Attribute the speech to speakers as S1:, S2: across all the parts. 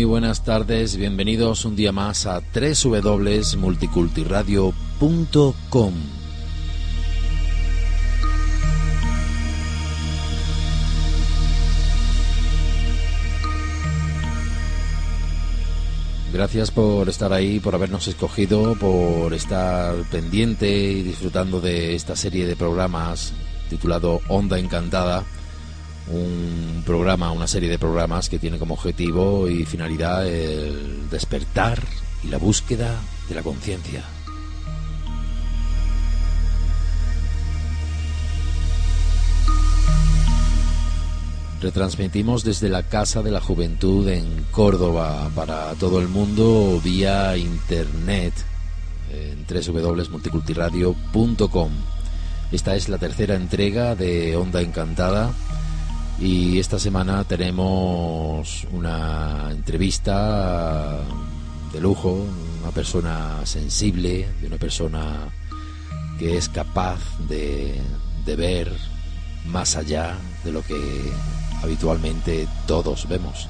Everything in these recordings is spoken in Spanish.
S1: buenas tardes, bienvenidos un día más a www.multicultiradio.com. Gracias por estar ahí, por habernos escogido, por estar pendiente y disfrutando de esta serie de programas titulado Onda Encantada un programa, una serie de programas que tiene como objetivo y finalidad el despertar y la búsqueda de la conciencia. Retransmitimos desde la Casa de la Juventud en Córdoba para todo el mundo vía internet en www.multicultiradio.com. Esta es la tercera entrega de Onda Encantada y esta semana tenemos una entrevista de lujo, una persona sensible, de una persona que es capaz de, de ver más allá de lo que habitualmente todos vemos.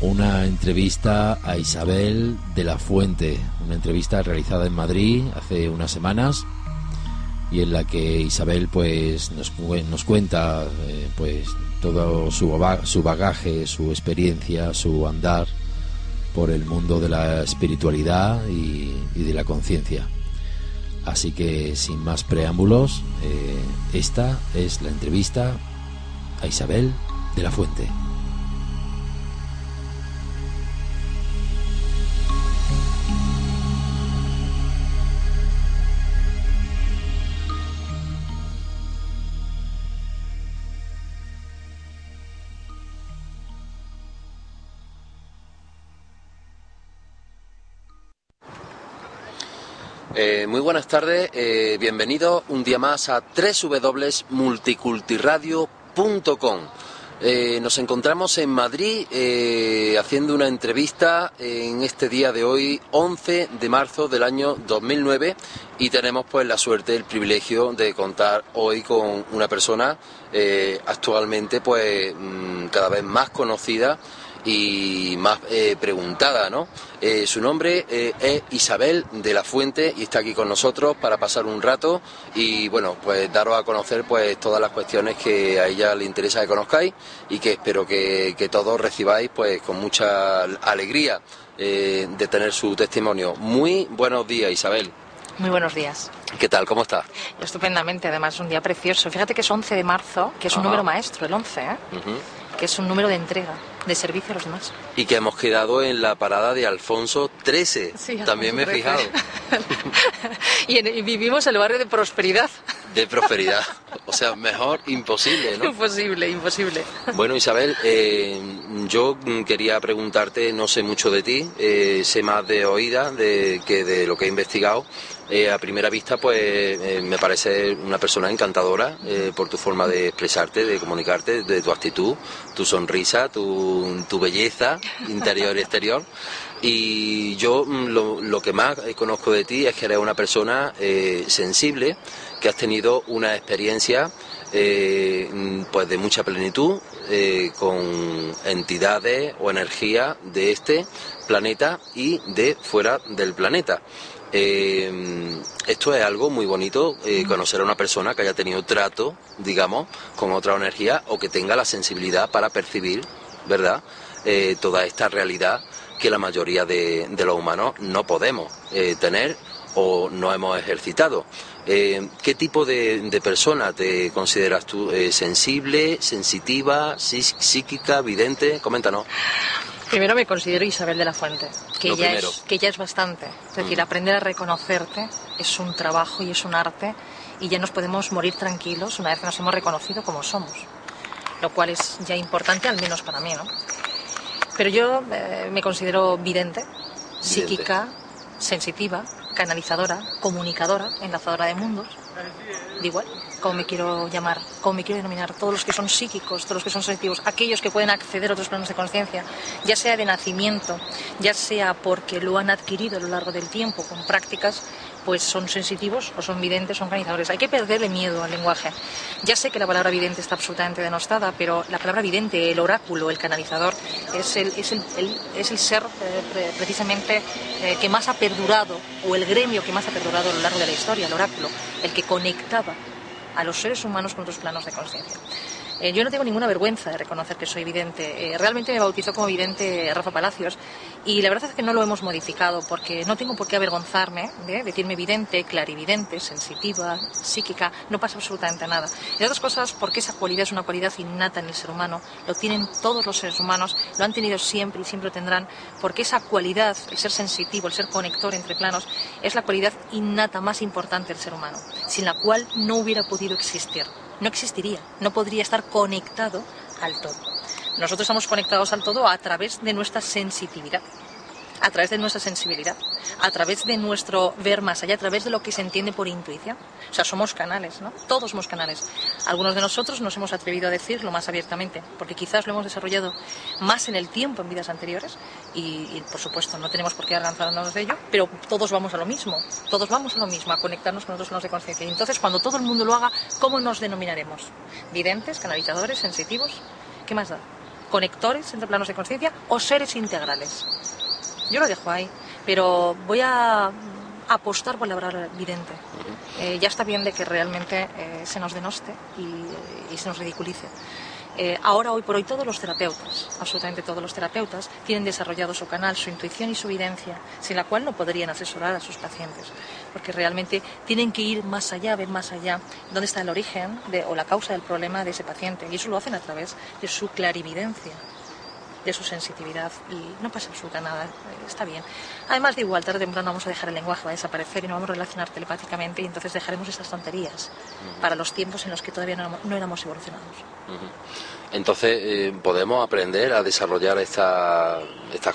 S1: Una entrevista a Isabel de la Fuente, una entrevista realizada en Madrid hace unas semanas y en la que Isabel pues nos, nos cuenta eh, pues todo su, su bagaje, su experiencia, su andar por el mundo de la espiritualidad y, de la conciencia. Así que sin más preámbulos, eh, esta es la entrevista a Isabel de la Fuente.
S2: Eh, muy buenas tardes, eh, bienvenidos un día más a www.multicultiradio.com. Eh, nos encontramos en Madrid haciendo una entrevista en este día de hoy, 11 de marzo del año 2009, y tenemos pues la suerte, el privilegio de contar hoy con una persona actualmente pues mm, cada vez más conocida y más eh, preguntada, ¿no? Eh, su nombre eh, es Isabel de la Fuente y está aquí con nosotros para pasar un rato y, bueno, pues daros a conocer pues todas las cuestiones que a ella le interesa que conozcáis y que espero que, que todos recibáis pues con mucha alegría de tener su testimonio. Muy buenos días, Isabel.
S3: Muy buenos días.
S2: ¿Qué tal? ¿Cómo está?
S3: Estupendamente, además, un día precioso. Fíjate que es 11 de marzo, que es un número maestro, el 11, ¿eh? que es un número de entrega de servicio a los demás.
S2: Y que hemos quedado en la parada de Alfonso XIII. Sí, También me he fijado.
S3: y, vivimos en el barrio de prosperidad.
S2: De prosperidad. O sea, mejor imposible, ¿no?
S3: Imposible, imposible.
S2: Bueno, Isabel, eh, yo quería preguntarte, no sé mucho de ti, eh, sé más de oída de, que de lo que he investigado. Eh, a primera vista, pues eh, me parece una persona encantadora eh, por tu forma de expresarte, de comunicarte, de tu actitud, tu sonrisa, tu, tu belleza interior y exterior. Y yo mm, lo, lo, que más conozco de ti es que eres una persona sensible, que has tenido una experiencia pues de mucha plenitud con entidades o energía de este planeta y de fuera del planeta. Eh, esto es algo muy bonito, eh, conocer a una persona que haya tenido trato, digamos, con otra energía o que tenga la sensibilidad para percibir, ¿verdad?, eh, toda esta realidad que la mayoría de, los humanos no podemos tener o no hemos ejercitado. ¿Qué tipo de, persona te consideras tú? ¿Sensible, sensitiva, psíquica, vidente? Coméntanos.
S3: Primero me considero Isabel de la Fuente, que, ya es, que ya es bastante. Es decir, mm. aprender a reconocerte es un trabajo y es un arte y ya nos podemos morir tranquilos una vez que nos hemos reconocido como somos. Lo cual es ya importante, al menos para mí, ¿no? Pero yo eh, me considero vidente, psíquica, sensitiva, canalizadora, comunicadora, enlazadora de mundos. De igual como me quiero llamar, como me quiero denominar, todos los que son psíquicos, todos los que son sensitivos, aquellos que pueden acceder a otros planos de conciencia, ya sea de nacimiento, ya sea porque lo han adquirido a lo largo del tiempo con prácticas, pues son sensitivos o son videntes, son canalizadores. Hay que perderle miedo al lenguaje. Ya sé que la palabra vidente está absolutamente denostada, pero la palabra vidente, el oráculo, el canalizador, es el, es el, es el ser eh, precisamente eh, que más ha perdurado, o el gremio que más ha perdurado a lo largo de la historia, el oráculo, el que conectaba a los seres humanos con otros planos de conciencia. Eh, yo no tengo ninguna vergüenza de reconocer que soy vidente. Eh, realmente me bautizó como vidente Rafa Palacios y la verdad es que no lo hemos modificado porque no tengo por qué avergonzarme de decirme vidente, clarividente, sensitiva, psíquica. No pasa absolutamente nada. Y otras cosas porque esa cualidad es una cualidad innata en el ser humano. Lo tienen todos los seres humanos, lo han tenido siempre y siempre lo tendrán porque esa cualidad, el ser sensitivo, el ser conector entre planos, es la cualidad innata más importante del ser humano, sin la cual no hubiera podido existir no existiría, no podría estar conectado al todo. Nosotros estamos conectados al todo a través de nuestra sensitividad a través de nuestra sensibilidad, a través de nuestro ver más allá, a través de lo que se entiende por intuición. O sea, somos canales, ¿no? Todos somos canales. Algunos de nosotros nos hemos atrevido a decirlo más abiertamente, porque quizás lo hemos desarrollado más en el tiempo en vidas anteriores y, por supuesto, no tenemos por qué agarrarnos de ello, pero todos vamos a lo mismo, todos vamos a lo mismo, a conectarnos con otros planos de conciencia. Y entonces, cuando todo el mundo lo haga, ¿cómo nos denominaremos? ¿Videntes, canalizadores, sensitivos? ¿Qué más da? ¿Conectores entre planos de conciencia o seres integrales? Yo lo dejo ahí, pero voy a apostar por la palabra vidente. Eh, ya está bien de que realmente eh, se nos denoste y, se nos ridiculice. Eh, ahora, hoy por hoy, todos los terapeutas, absolutamente todos los terapeutas, tienen desarrollado su canal, su intuición y su evidencia, sin la cual no podrían asesorar a sus pacientes, porque realmente tienen que ir más allá, ver más allá, dónde está el origen o la causa del problema de ese paciente, y eso lo hacen a través de su clarividencia de su sensitividad y no pasa absolutamente nada, está bien. Además de igual, tarde o temprano vamos a dejar el lenguaje, va a desaparecer y no vamos a relacionar telepáticamente y entonces dejaremos estas tonterías para los tiempos en los que todavía no, éramos evolucionados.
S2: Entonces, eh, ¿podemos aprender a desarrollar estas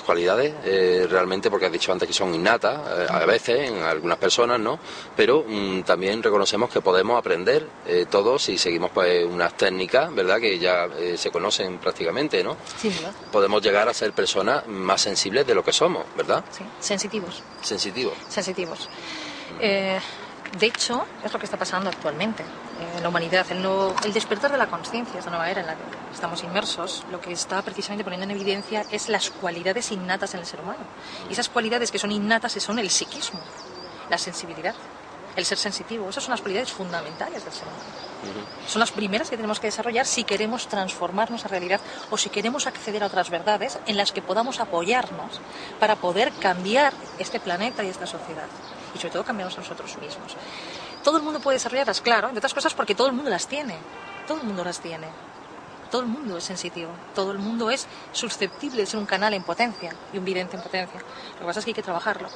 S2: cualidades eh, realmente? Porque has dicho antes que son innatas, eh, a veces, en algunas personas, ¿no? Pero mm, también reconocemos que podemos aprender todos si seguimos pues unas técnicas, ¿verdad? Que ya se conocen prácticamente, ¿no?
S3: Sí, ¿verdad?
S2: Podemos llegar a ser personas más sensibles de lo que somos, ¿verdad?
S3: Sí, sensitivos.
S2: Sensitivos.
S3: Sensitivos. De hecho, es lo que está pasando actualmente en la humanidad. El, despertar de la conciencia, esta nueva era en la que estamos inmersos, lo que está precisamente poniendo en evidencia es las cualidades innatas en el ser humano. Y esas cualidades que son innatas son el psiquismo, la sensibilidad, el ser sensitivo. Esas son las cualidades fundamentales del ser humano. Son las primeras que tenemos que desarrollar si queremos transformar nuestra realidad o si queremos acceder a otras verdades en las que podamos apoyarnos para poder cambiar este planeta y esta sociedad y sobre todo cambiamos nosotros mismos. Todo el mundo puede desarrollarlas, claro, entre otras cosas porque todo el mundo las tiene, todo el mundo las tiene. Todo el mundo es sensitivo, todo el mundo es susceptible de ser un canal en potencia y un vidente en potencia. Lo que pasa es que hay que trabajarlo,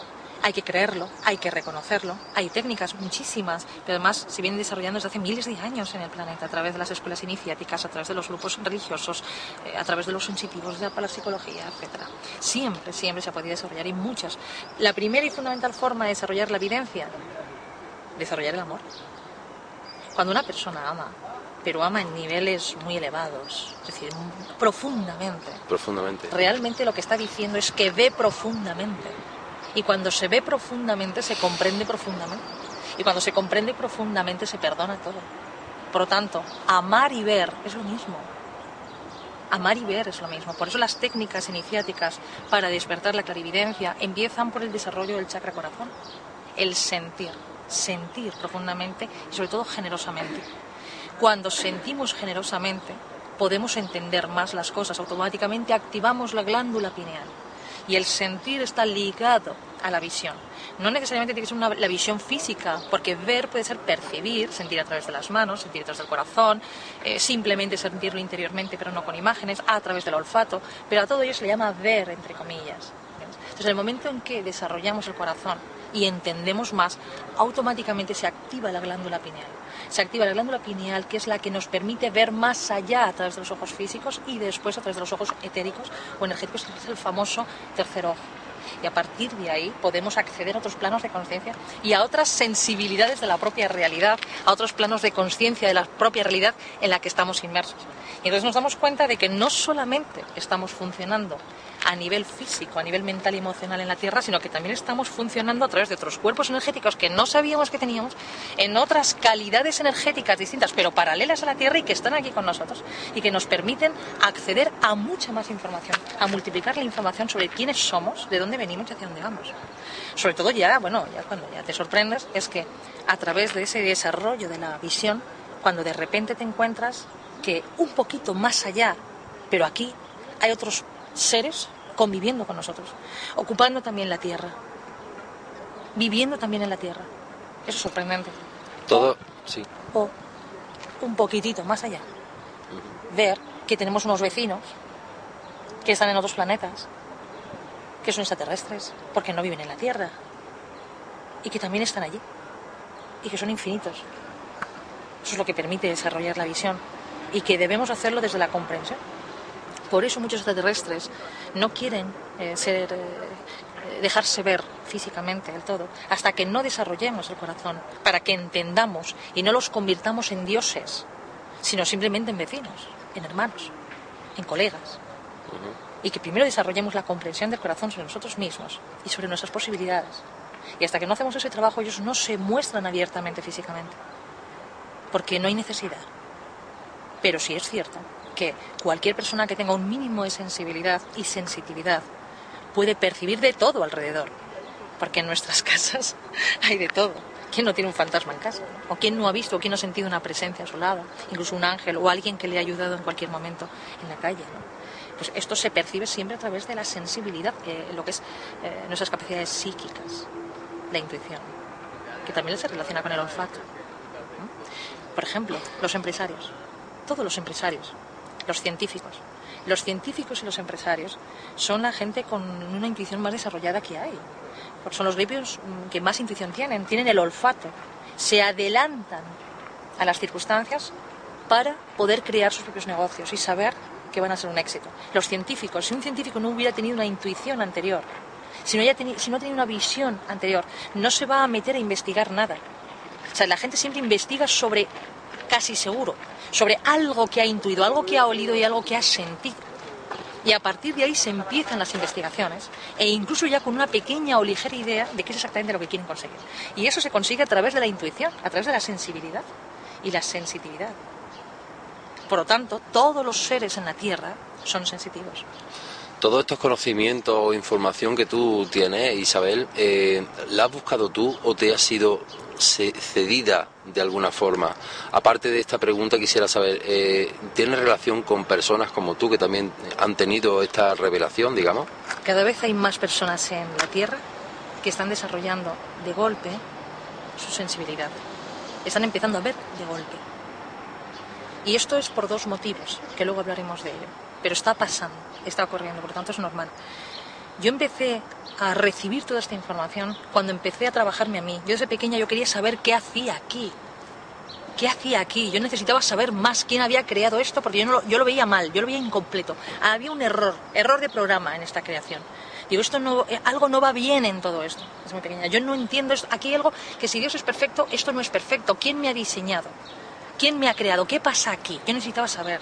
S3: hay que creerlo, hay que reconocerlo. Hay técnicas muchísimas, pero además se vienen desarrollando desde hace miles de años en el planeta, a través de las escuelas iniciáticas, a través de los grupos religiosos, eh, a través de los sensitivos de la psicología, etc. Siempre, siempre se ha podido desarrollar y muchas. La primera y fundamental forma de desarrollar la evidencia, desarrollar el amor. Cuando una persona ama, pero ama en niveles muy elevados, es decir, profundamente.
S2: Profundamente.
S3: Realmente lo que está diciendo es que ve profundamente. Y cuando se ve profundamente, se comprende profundamente. Y cuando se comprende profundamente, se perdona todo. Por lo tanto, amar y ver es lo mismo. Amar y ver es lo mismo. Por eso las técnicas iniciáticas para despertar la clarividencia empiezan por el desarrollo del chakra corazón. El sentir, sentir profundamente y sobre todo generosamente. Cuando sentimos generosamente, podemos entender más las cosas. Automáticamente activamos la glándula pineal y el sentir está ligado a la visión. No necesariamente tiene que ser la visión física, porque ver puede ser percibir, sentir a través de las manos, sentir a través del corazón, eh, simplemente sentirlo interiormente, pero no con imágenes, a través del olfato, pero a todo ello se le llama ver, entre comillas. Entonces, en el momento en que desarrollamos el corazón y entendemos más, automáticamente se activa la glándula pineal se activa la glándula pineal, que es la que nos permite ver más allá a través de los ojos físicos y después a través de los ojos etéricos o energéticos, que es el famoso tercer ojo. Y a partir de ahí podemos acceder a otros planos de conciencia y a otras sensibilidades de la propia realidad, a otros planos de conciencia de la propia realidad en la que estamos inmersos. Y entonces nos damos cuenta de que no solamente estamos funcionando a nivel físico, a nivel mental y emocional en la Tierra, sino que también estamos funcionando a través de otros cuerpos energéticos que no sabíamos que teníamos, en otras calidades energéticas distintas, pero paralelas a la Tierra y que están aquí con nosotros y que nos permiten acceder a mucha más información, a multiplicar la información sobre quiénes somos, de dónde venimos y hacia dónde vamos. Sobre todo ya, bueno, ya cuando ya te sorprendes, es que a través de ese desarrollo de la visión, cuando de repente te encuentras que un poquito más allá, pero aquí hay otros seres conviviendo con nosotros, ocupando también la tierra, viviendo también en la tierra. Eso es sorprendente.
S2: Todo, sí.
S3: O un poquitito más allá, ver que tenemos unos vecinos que están en otros planetas, que son extraterrestres, porque no viven en la Tierra, y que también están allí, y que son infinitos. Eso es lo que permite desarrollar la visión, y que debemos hacerlo desde la comprensión. Por eso muchos extraterrestres no quieren eh, ser, eh, dejarse ver físicamente del todo hasta que no desarrollemos el corazón, para que entendamos y no los convirtamos en dioses, sino simplemente en vecinos, en hermanos, en colegas. Y que primero desarrollemos la comprensión del corazón sobre nosotros mismos y sobre nuestras posibilidades. Y hasta que no hacemos ese trabajo, ellos no se muestran abiertamente físicamente, porque no hay necesidad. Pero sí es cierto que cualquier persona que tenga un mínimo de sensibilidad y sensitividad puede percibir de todo alrededor, porque en nuestras casas hay de todo. ¿Quién no tiene un fantasma en casa? ¿O quién no ha visto o quién no ha sentido una presencia a su lado? Incluso un ángel o alguien que le ha ayudado en cualquier momento en la calle. Pues esto se percibe siempre a través de la sensibilidad, eh, lo que es eh, nuestras capacidades psíquicas, la intuición, que también se relaciona con el olfato. Por ejemplo, los empresarios, todos los empresarios, los científicos. Los científicos y los empresarios son la gente con una intuición más desarrollada que hay. Son los gripios mm, que más intuición tienen, tienen el olfato, se adelantan a las circunstancias para poder crear sus propios negocios y saber que van a ser un éxito. Los científicos, si un científico no hubiera tenido una intuición anterior, si no, haya si no ha una visión anterior, no se va a meter a investigar nada. O sea, la gente siempre investiga sobre casi seguro, sobre algo que ha intuido, algo que ha olido y algo que ha sentido. Y a partir de ahí se empiezan las investigaciones e incluso ya con una pequeña o ligera idea de qué es exactamente lo que quieren conseguir. Y eso se consigue a través de la intuición, a través de la sensibilidad y la sensitividad. Por lo tanto, todos los seres en la Tierra son sensitivos.
S2: Todos estos conocimientos o información que tú tienes, Isabel, eh, ¿la has buscado tú o te ha sido cedida de alguna forma. Aparte de esta pregunta, quisiera saber, eh, ¿tiene relación con personas como tú que también han tenido esta revelación, digamos?
S3: Cada vez hay más personas en la Tierra que están desarrollando de golpe su sensibilidad. Están empezando a ver de golpe. Y esto es por dos motivos, que luego hablaremos de ello. Pero está pasando, está ocurriendo, por lo tanto es normal. Yo empecé a recibir toda esta información cuando empecé a trabajarme a mí. Yo desde pequeña yo quería saber qué hacía aquí. ¿Qué hacía aquí? Yo necesitaba saber más quién había creado esto porque yo, no lo, yo lo veía mal, yo lo veía incompleto. Había un error, error de programa en esta creación. Digo, esto no, eh, algo no va bien en todo esto. Es muy pequeña. Yo no entiendo esto. Aquí hay algo que si Dios es perfecto, esto no es perfecto. ¿Quién me ha diseñado? ¿Quién me ha creado? ¿Qué pasa aquí? Yo necesitaba saber.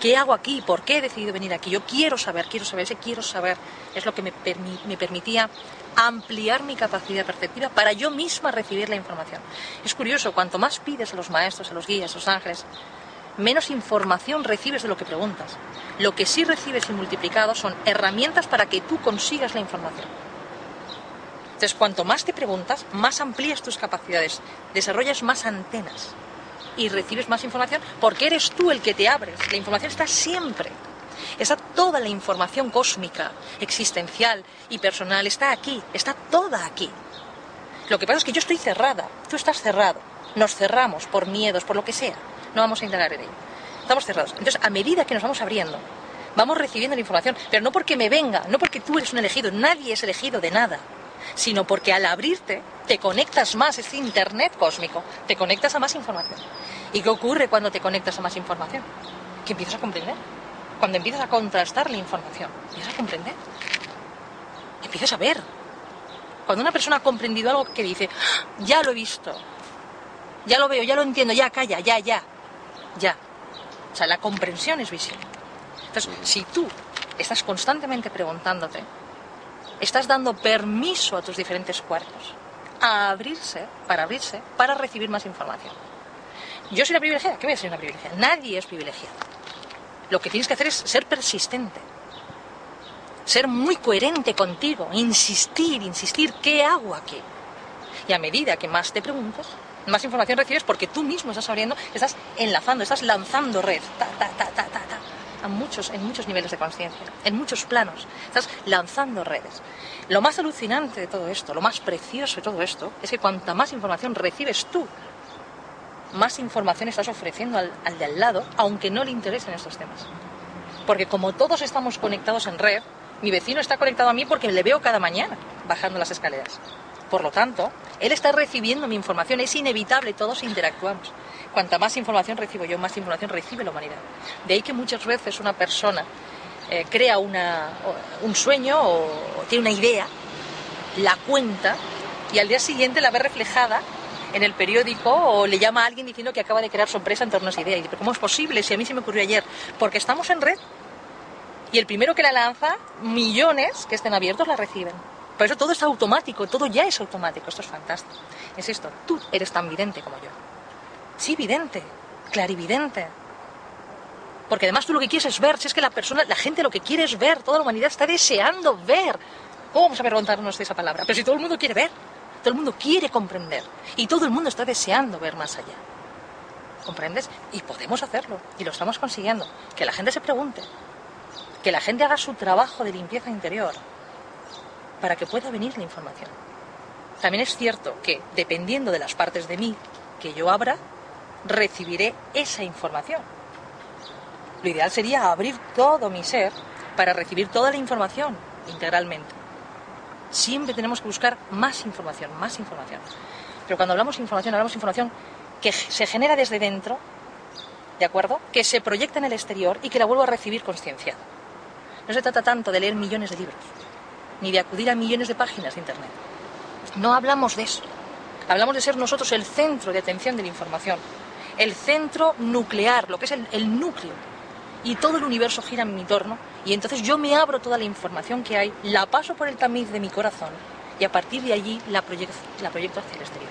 S3: ¿Qué hago aquí? ¿Por qué he decidido venir aquí? Yo quiero saber, quiero saber, ese quiero saber es lo que me, me permitía ampliar mi capacidad perceptiva para yo misma recibir la información. Es curioso, cuanto más pides a los maestros, a los guías, a los ángeles, menos información recibes de lo que preguntas. Lo que sí recibes y multiplicado son herramientas para que tú consigas la información. Entonces, cuanto más te preguntas, más amplías tus capacidades, desarrollas más antenas y recibes más información porque eres tú el que te abres. La información está siempre. Está toda la información cósmica, existencial y personal, está aquí, está toda aquí. Lo que pasa es que yo estoy cerrada, tú estás cerrado. Nos cerramos por miedos, por lo que sea. No vamos a indagar en ello. Estamos cerrados. Entonces, a medida que nos vamos abriendo, vamos recibiendo la información, pero no porque me venga, no porque tú eres un elegido, nadie es elegido de nada, sino porque al abrirte te conectas más, este internet cósmico, te conectas a más información. ¿Y qué ocurre cuando te conectas a más información? Que empiezas a comprender. Cuando empiezas a contrastar la información, empiezas a comprender. empieces a ver. Cuando una persona ha comprendido algo que dice, ¡Ah! ya lo he visto, ya lo veo, ya lo entiendo, ya calla, ya, ya, ya. O sea, la comprensión es visión. Entonces, si tú estás constantemente preguntándote, estás dando permiso a tus diferentes cuerpos a abrirse, para abrirse, para recibir más información. Yo soy una privilegiada, ¿qué voy a ser una privilegiada? Nadie es privilegiado. Lo que tienes que hacer es ser persistente, ser muy coherente contigo, insistir, insistir, ¿qué hago aquí? Y a medida que más te preguntas, más información recibes porque tú mismo estás abriendo, estás enlazando, estás lanzando red, en muchos niveles de conciencia, en muchos planos. Estás lanzando redes. Lo más alucinante de todo esto, lo más precioso de todo esto, es que cuanta más información recibes tú, más información estás ofreciendo al, al de al lado, aunque no le interesen estos temas. Porque como todos estamos conectados en red, mi vecino está conectado a mí porque le veo cada mañana bajando las escaleras. Por lo tanto, él está recibiendo mi información, es inevitable, todos interactuamos. Cuanta más información recibo yo, más información recibe la humanidad. De ahí que muchas veces una persona eh, crea un sueño o, tiene una idea, la cuenta y al día siguiente la ve reflejada en el periódico o le llama a alguien diciendo que acaba de crear sorpresa en torno a esa idea. Y dice, ¿cómo es posible si a mí se me ocurrió ayer? Porque estamos en red y el primero que la lanza, millones que estén abiertos la reciben. Por eso todo es automático, todo ya es automático, esto es fantástico. Insisto, tú eres tan vidente como yo. Sí, vidente, clarividente. Porque además tú lo que quieres es ver, si es que la persona, la gente lo que quiere es ver, toda la humanidad está deseando ver. ¿Cómo vamos a preguntarnos de esa palabra? Pero si todo el mundo quiere ver, todo el mundo quiere comprender y todo el mundo está deseando ver más allá. ¿Comprendes? Y podemos hacerlo y lo estamos consiguiendo. Que la gente se pregunte, que la gente haga su trabajo de limpieza interior, para que pueda venir la información. También es cierto que, dependiendo de las partes de mí que yo abra, recibiré esa información. Lo ideal sería abrir todo mi ser para recibir toda la información integralmente. Siempre tenemos que buscar más información, más información. Pero cuando hablamos de información, hablamos de información que se genera desde dentro, ¿de acuerdo? Que se proyecta en el exterior y que la vuelvo a recibir conciencia. No se trata tanto de leer millones de libros, ni de acudir a millones de páginas de Internet. No hablamos de eso. Hablamos de ser nosotros el centro de atención de la información, el centro nuclear, lo que es el, núcleo. Y todo el universo gira en mi torno y entonces yo me abro toda la información que hay, la paso por el tamiz de mi corazón y a partir de allí la proyecto, hacia el exterior.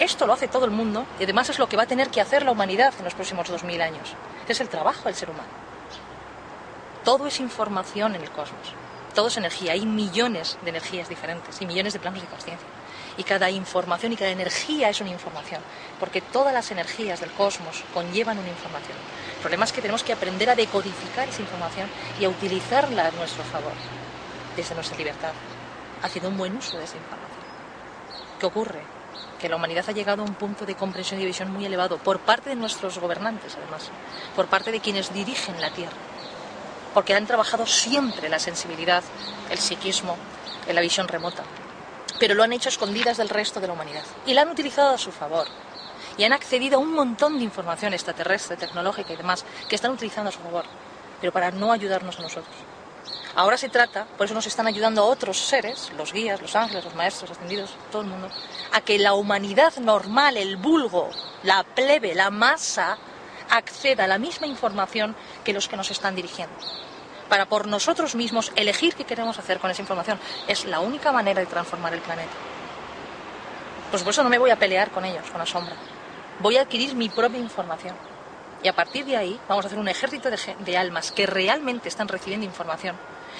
S3: Esto lo hace todo el mundo y además es lo que va a tener que hacer la humanidad en los próximos 2000 años. es el trabajo del ser humano. Todo es información en el cosmos todo es energía, hay millones de energías diferentes y millones de planos de conciencia. Y cada información y cada energía es una información, porque todas las energías del cosmos conllevan una información. El problema es que tenemos que aprender a decodificar esa información y a utilizarla a nuestro favor, desde nuestra libertad, haciendo un buen uso de esa información. ¿Qué ocurre? Que la humanidad ha llegado a un punto de comprensión y visión muy elevado por parte de nuestros gobernantes, además, por parte de quienes dirigen la Tierra porque han trabajado siempre la sensibilidad, el psiquismo, en la visión remota, pero lo han hecho escondidas del resto de la humanidad y la han utilizado a su favor y han accedido a un montón de información extraterrestre, tecnológica y demás que están utilizando a su favor, pero para no ayudarnos a nosotros. Ahora se trata, por eso nos están ayudando a otros seres, los guías, los ángeles, los maestros ascendidos, todo el mundo, a que la humanidad normal, el vulgo, la plebe, la masa, acceda a la misma información que los que nos están dirigiendo. Para por nosotros mismos elegir qué queremos hacer con esa información. Es la única manera de transformar el planeta. Por supuesto no me voy a pelear con ellos, con la sombra. Voy a adquirir mi propia información. Y a partir de ahí vamos a hacer un ejército de, almas que realmente están recibiendo información.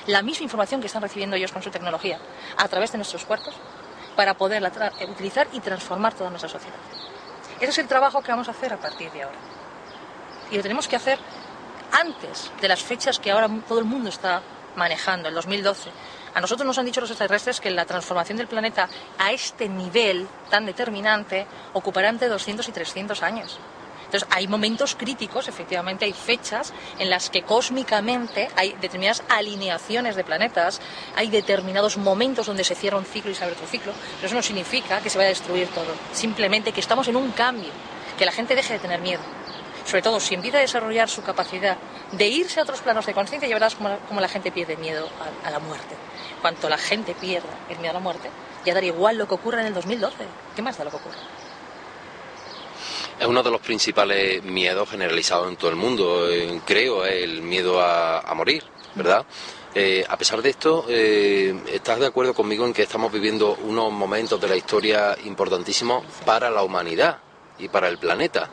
S3: La misma información que están recibiendo ellos con su tecnología a través de nuestros cuerpos para poderla utilizar y transformar toda nuestra sociedad. Ese es el trabajo que vamos a hacer a partir de ahora y lo tenemos que hacer antes de las fechas que ahora todo el mundo está manejando, el 2012. A nosotros nos han dicho los extraterrestres que la transformación del planeta a este nivel tan determinante ocupará entre 200 y 300 años. Entonces, hay momentos críticos, efectivamente, hay fechas en las que cósmicamente hay determinadas alineaciones de planetas, hay determinados momentos donde se cierra un ciclo y se abre otro ciclo, pero eso no significa que se vaya a destruir todo, simplemente que estamos en un cambio, que la gente deje de tener miedo sobre todo si empieza a desarrollar su capacidad de irse a otros planos de conciencia y verás cómo, la gente pierde miedo a, la muerte. Cuanto la gente pierda el miedo a la muerte, ya daría igual lo que ocurra en el 2012. ¿Qué más da lo que ocurra?
S2: Es uno de los principales miedos generalizados en todo el mundo, eh, creo, el miedo a, morir, ¿verdad? Eh, a pesar de esto, eh, ¿estás de acuerdo conmigo en que estamos viviendo unos momentos de la historia importantísimos para la humanidad y para el planeta?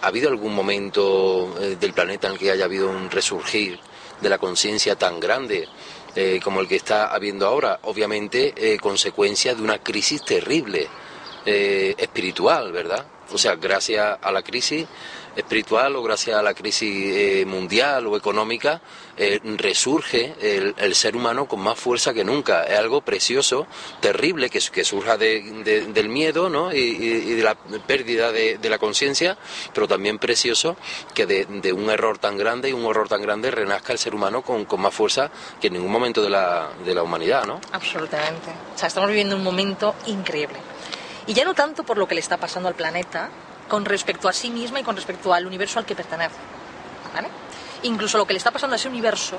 S2: ¿Ha habido algún momento del planeta en el que haya habido un resurgir de la conciencia tan grande como el que está habiendo ahora? Obviamente, consecuencia de una crisis terrible espiritual, ¿verdad? O sea, gracias a la crisis espiritual o gracias a la crisis eh, mundial o económica, eh, resurge el, ser humano con más fuerza que nunca. Es algo precioso, terrible, que, que surja del miedo ¿no? y, de la pérdida de, la conciencia, pero también precioso que de, un error tan grande y un horror tan grande renazca el ser humano con, con más fuerza que en ningún momento de la, de la humanidad. ¿no?
S3: Absolutamente. O sea, estamos viviendo un momento increíble. Y ya no tanto por lo que le está pasando al planeta, con respecto a sí misma y con respecto al universo al que pertenece. ¿vale? Incluso lo que le está pasando a ese universo,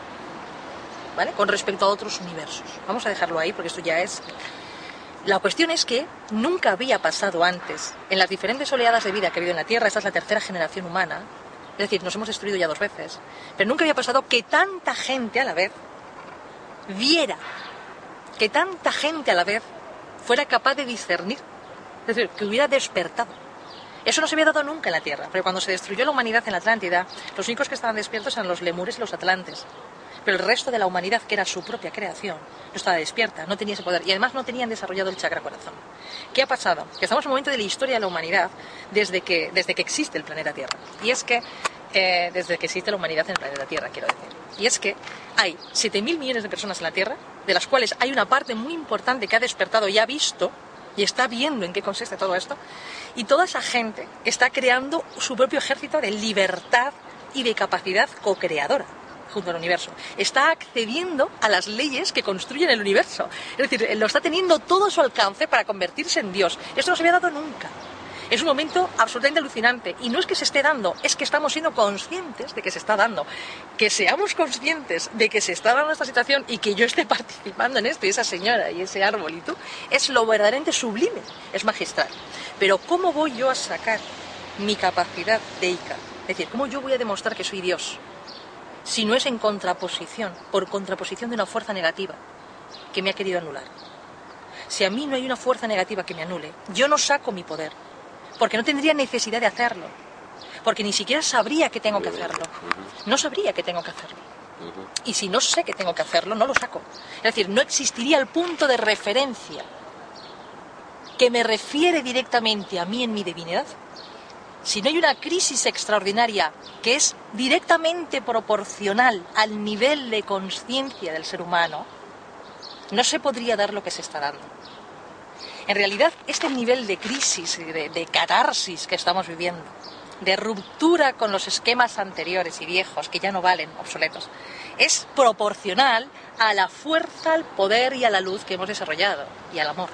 S3: ¿vale? Con respecto a otros universos. Vamos a dejarlo ahí porque esto ya es... La cuestión es que nunca había pasado antes, en las diferentes oleadas de vida que ha habido en la Tierra, esta es la tercera generación humana, es decir, nos hemos destruido ya dos veces, pero nunca había pasado que tanta gente a la vez viera, que tanta gente a la vez fuera capaz de discernir es decir, que hubiera despertado. Eso no se había dado nunca en la Tierra, pero cuando se destruyó la humanidad en la Atlántida, los únicos que estaban despiertos eran los lemures y los atlantes. Pero el resto de la humanidad, que era su propia creación, no estaba despierta, no tenía ese poder y además no tenían desarrollado el chakra corazón. ¿Qué ha pasado? Que estamos en un momento de la historia de la humanidad desde que, desde que existe el planeta Tierra. Y es que, eh, desde que existe la humanidad en el planeta Tierra, quiero decir. Y es que hay 7.000 millones de personas en la Tierra, de las cuales hay una parte muy importante que ha despertado y ha visto y está viendo en qué consiste todo esto. Y toda esa gente está creando su propio ejército de libertad y de capacidad co-creadora junto al universo. Está accediendo a las leyes que construyen el universo. Es decir, lo está teniendo todo a su alcance para convertirse en Dios. Esto no se había dado nunca. Es un momento absolutamente alucinante y no es que se esté dando, es que estamos siendo conscientes de que se está dando. Que seamos conscientes de que se está dando esta situación y que yo esté participando en esto y esa señora y ese árbol y tú, es lo verdaderamente sublime, es magistral. Pero ¿cómo voy yo a sacar mi capacidad de Ica? Es decir, ¿cómo yo voy a demostrar que soy Dios? Si no es en contraposición, por contraposición de una fuerza negativa que me ha querido anular. Si a mí no hay una fuerza negativa que me anule, yo no saco mi poder, porque no tendría necesidad de hacerlo, porque ni siquiera sabría que tengo que hacerlo. No sabría que tengo que hacerlo. Y si no sé que tengo que hacerlo, no lo saco. Es decir, no existiría el punto de referencia que me refiere directamente a mí en mi divinidad. Si no hay una crisis extraordinaria que es directamente proporcional al nivel de conciencia del ser humano, no se podría dar lo que se está dando. En realidad, este nivel de crisis, de, de catarsis que estamos viviendo, de ruptura con los esquemas anteriores y viejos que ya no valen, obsoletos, es proporcional a la fuerza, al poder y a la luz que hemos desarrollado y al amor.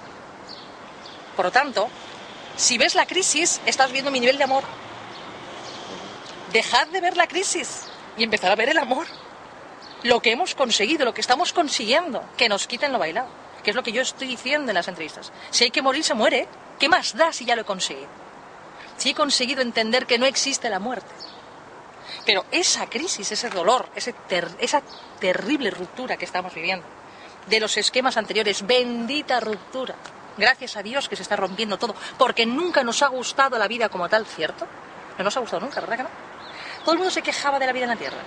S3: Por lo tanto, si ves la crisis, estás viendo mi nivel de amor. Dejad de ver la crisis y empezar a ver el amor. Lo que hemos conseguido, lo que estamos consiguiendo, que nos quiten lo bailado que es lo que yo estoy diciendo en las entrevistas. Si hay que morir, se muere. ¿Qué más da si ya lo he conseguido? Si he conseguido entender que no existe la muerte. Pero esa crisis, ese dolor, esa terrible ruptura que estamos viviendo, de los esquemas anteriores, bendita ruptura, gracias a Dios que se está rompiendo todo, porque nunca nos ha gustado la vida como tal, ¿cierto? No nos ha gustado nunca, ¿verdad que no? Todo el mundo se quejaba de la vida en la Tierra.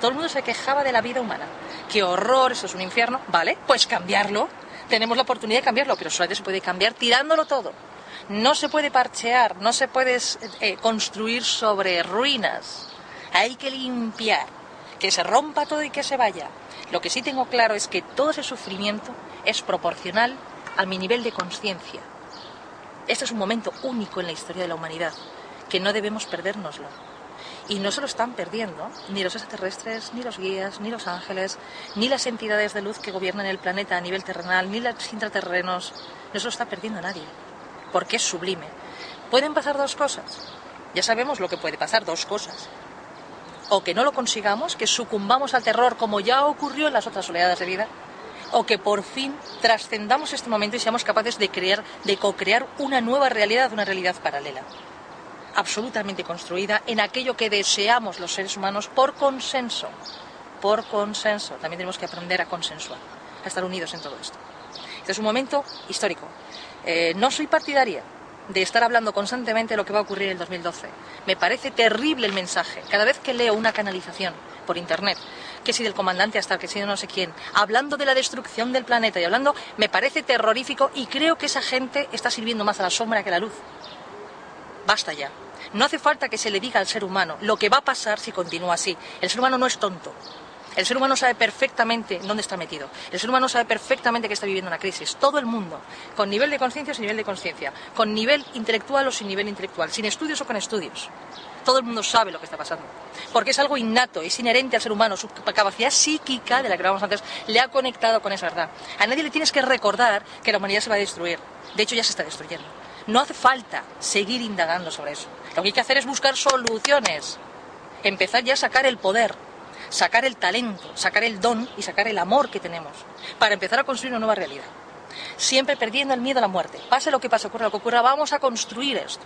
S3: Todo el mundo se quejaba de la vida humana. Qué horror, eso es un infierno. Vale, pues cambiarlo tenemos la oportunidad de cambiarlo, pero solamente se puede cambiar tirándolo todo. No se puede parchear, no se puede eh, construir sobre ruinas. Hay que limpiar, que se rompa todo y que se vaya. Lo que sí tengo claro es que todo ese sufrimiento es proporcional a mi nivel de conciencia. Este es un momento único en la historia de la humanidad, que no debemos perdérnoslo. Y no se lo están perdiendo ni los extraterrestres, ni los guías, ni los ángeles, ni las entidades de luz que gobiernan el planeta a nivel terrenal, ni los intraterrenos. No se lo está perdiendo nadie, porque es sublime. Pueden pasar dos cosas. Ya sabemos lo que puede pasar, dos cosas. o que no lo consigamos, que sucumbamos al terror como ya ocurrió en las otras oleadas de vida, o que por fin trascendamos este momento y seamos capaces de crear, de co-crear una nueva realidad, una realidad paralela, absolutamente construida en aquello que deseamos los seres humanos por consenso, por consenso. También tenemos que aprender a consensuar, a estar unidos en todo esto. Este es un momento histórico. Eh, no soy partidaria de estar hablando constantemente de lo que va a ocurrir en el 2012. Me parece terrible el mensaje. Cada vez que leo una canalización por internet, que si del comandante hasta que si no sé quién, hablando de la destrucción del planeta y hablando, me parece terrorífico y creo que esa gente está sirviendo más a la sombra que a la luz. Basta ya. No hace falta que se le diga al ser humano lo que va a pasar si continúa así. El ser humano no es tonto. El ser humano sabe perfectamente dónde está metido. El ser humano sabe perfectamente que está viviendo una crisis. Todo el mundo, con nivel de conciencia o sin nivel de conciencia, con nivel intelectual o sin nivel intelectual, sin estudios o con estudios. Todo el mundo sabe lo que está pasando. Porque es algo innato, es inherente al ser humano. Su capacidad psíquica, de la que hablábamos antes, le ha conectado con esa verdad. A nadie le tienes que recordar que la humanidad se va a destruir. De hecho, ya se está destruyendo. No hace falta seguir indagando sobre eso. Lo que hay que hacer es buscar soluciones. Empezar ya a sacar el poder sacar el talento, sacar el don y sacar el amor que tenemos para empezar a construir una nueva realidad. Siempre perdiendo el miedo a la muerte. Pase lo que pase, ocurra lo que ocurra, vamos a construir esto.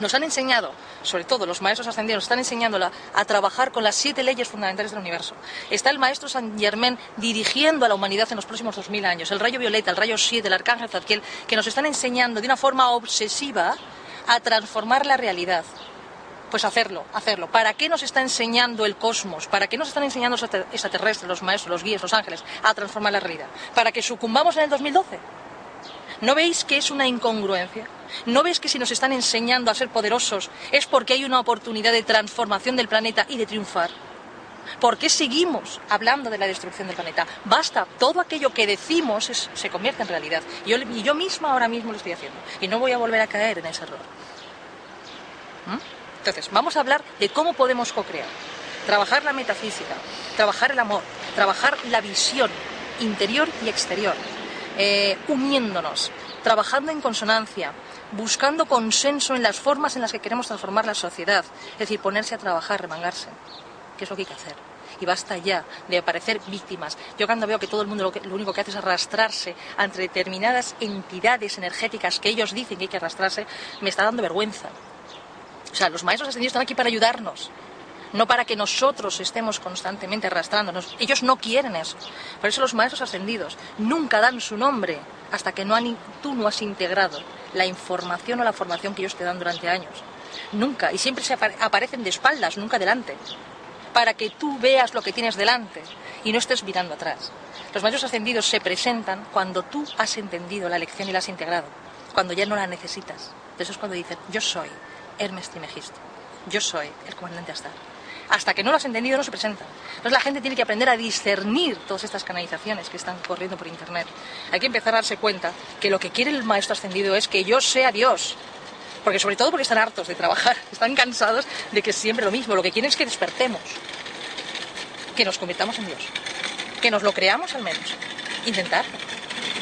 S3: Nos han enseñado, sobre todo los maestros ascendidos, están enseñándola a trabajar con las siete leyes fundamentales del universo. Está el maestro San Germán dirigiendo a la humanidad en los próximos dos mil años. El rayo violeta, el rayo siete, el arcángel Zadkiel, que nos están enseñando de una forma obsesiva a transformar la realidad pues hacerlo, hacerlo. ¿Para qué nos está enseñando el cosmos? ¿Para qué nos están enseñando los extraterrestres, los maestros, los guías, los ángeles a transformar la realidad? ¿Para que sucumbamos en el 2012? ¿No veis que es una incongruencia? ¿No veis que si nos están enseñando a ser poderosos es porque hay una oportunidad de transformación del planeta y de triunfar? ¿Por qué seguimos hablando de la destrucción del planeta? Basta, todo aquello que decimos se convierte en realidad. Y yo, yo misma ahora mismo lo estoy haciendo. Y no voy a volver a caer en ese error. ¿Mm? Entonces, vamos a hablar de cómo podemos co-crear. Trabajar la metafísica, trabajar el amor, trabajar la visión interior y exterior, eh, uniéndonos, trabajando en consonancia, buscando consenso en las formas en las que queremos transformar la sociedad, es decir, ponerse a trabajar, remangarse, que es lo que hay que hacer. Y basta ya de aparecer víctimas. Yo cuando veo que todo el mundo lo, lo único que hace es arrastrarse ante determinadas entidades energéticas que ellos dicen que hay que arrastrarse, me está dando vergüenza. O sea, los maestros ascendidos están aquí para ayudarnos, no para que nosotros estemos constantemente arrastrándonos. Ellos no quieren eso. Por eso los maestros ascendidos nunca dan su nombre hasta que no tú no has integrado la información o la formación que ellos te dan durante años. Nunca. Y siempre se aparecen de espaldas, nunca delante. Para que tú veas lo que tienes delante y no estés mirando atrás. Los maestros ascendidos se presentan cuando tú has entendido la lección y la has integrado. Cuando ya no la necesitas. Eso es cuando dicen, yo soy Hermes Trimegisto. Yo soy el comandante Astar. Hasta que no lo has entendido no se presentan. Entonces la gente tiene que aprender a discernir todas estas canalizaciones que están corriendo por Internet. Hay que empezar a darse cuenta que lo que quiere el maestro ascendido es que yo sea Dios. Porque sobre todo porque están hartos de trabajar, están cansados de que siempre lo mismo. Lo que quieren es que despertemos, que nos convirtamos en Dios, que nos lo creamos al menos. Intentar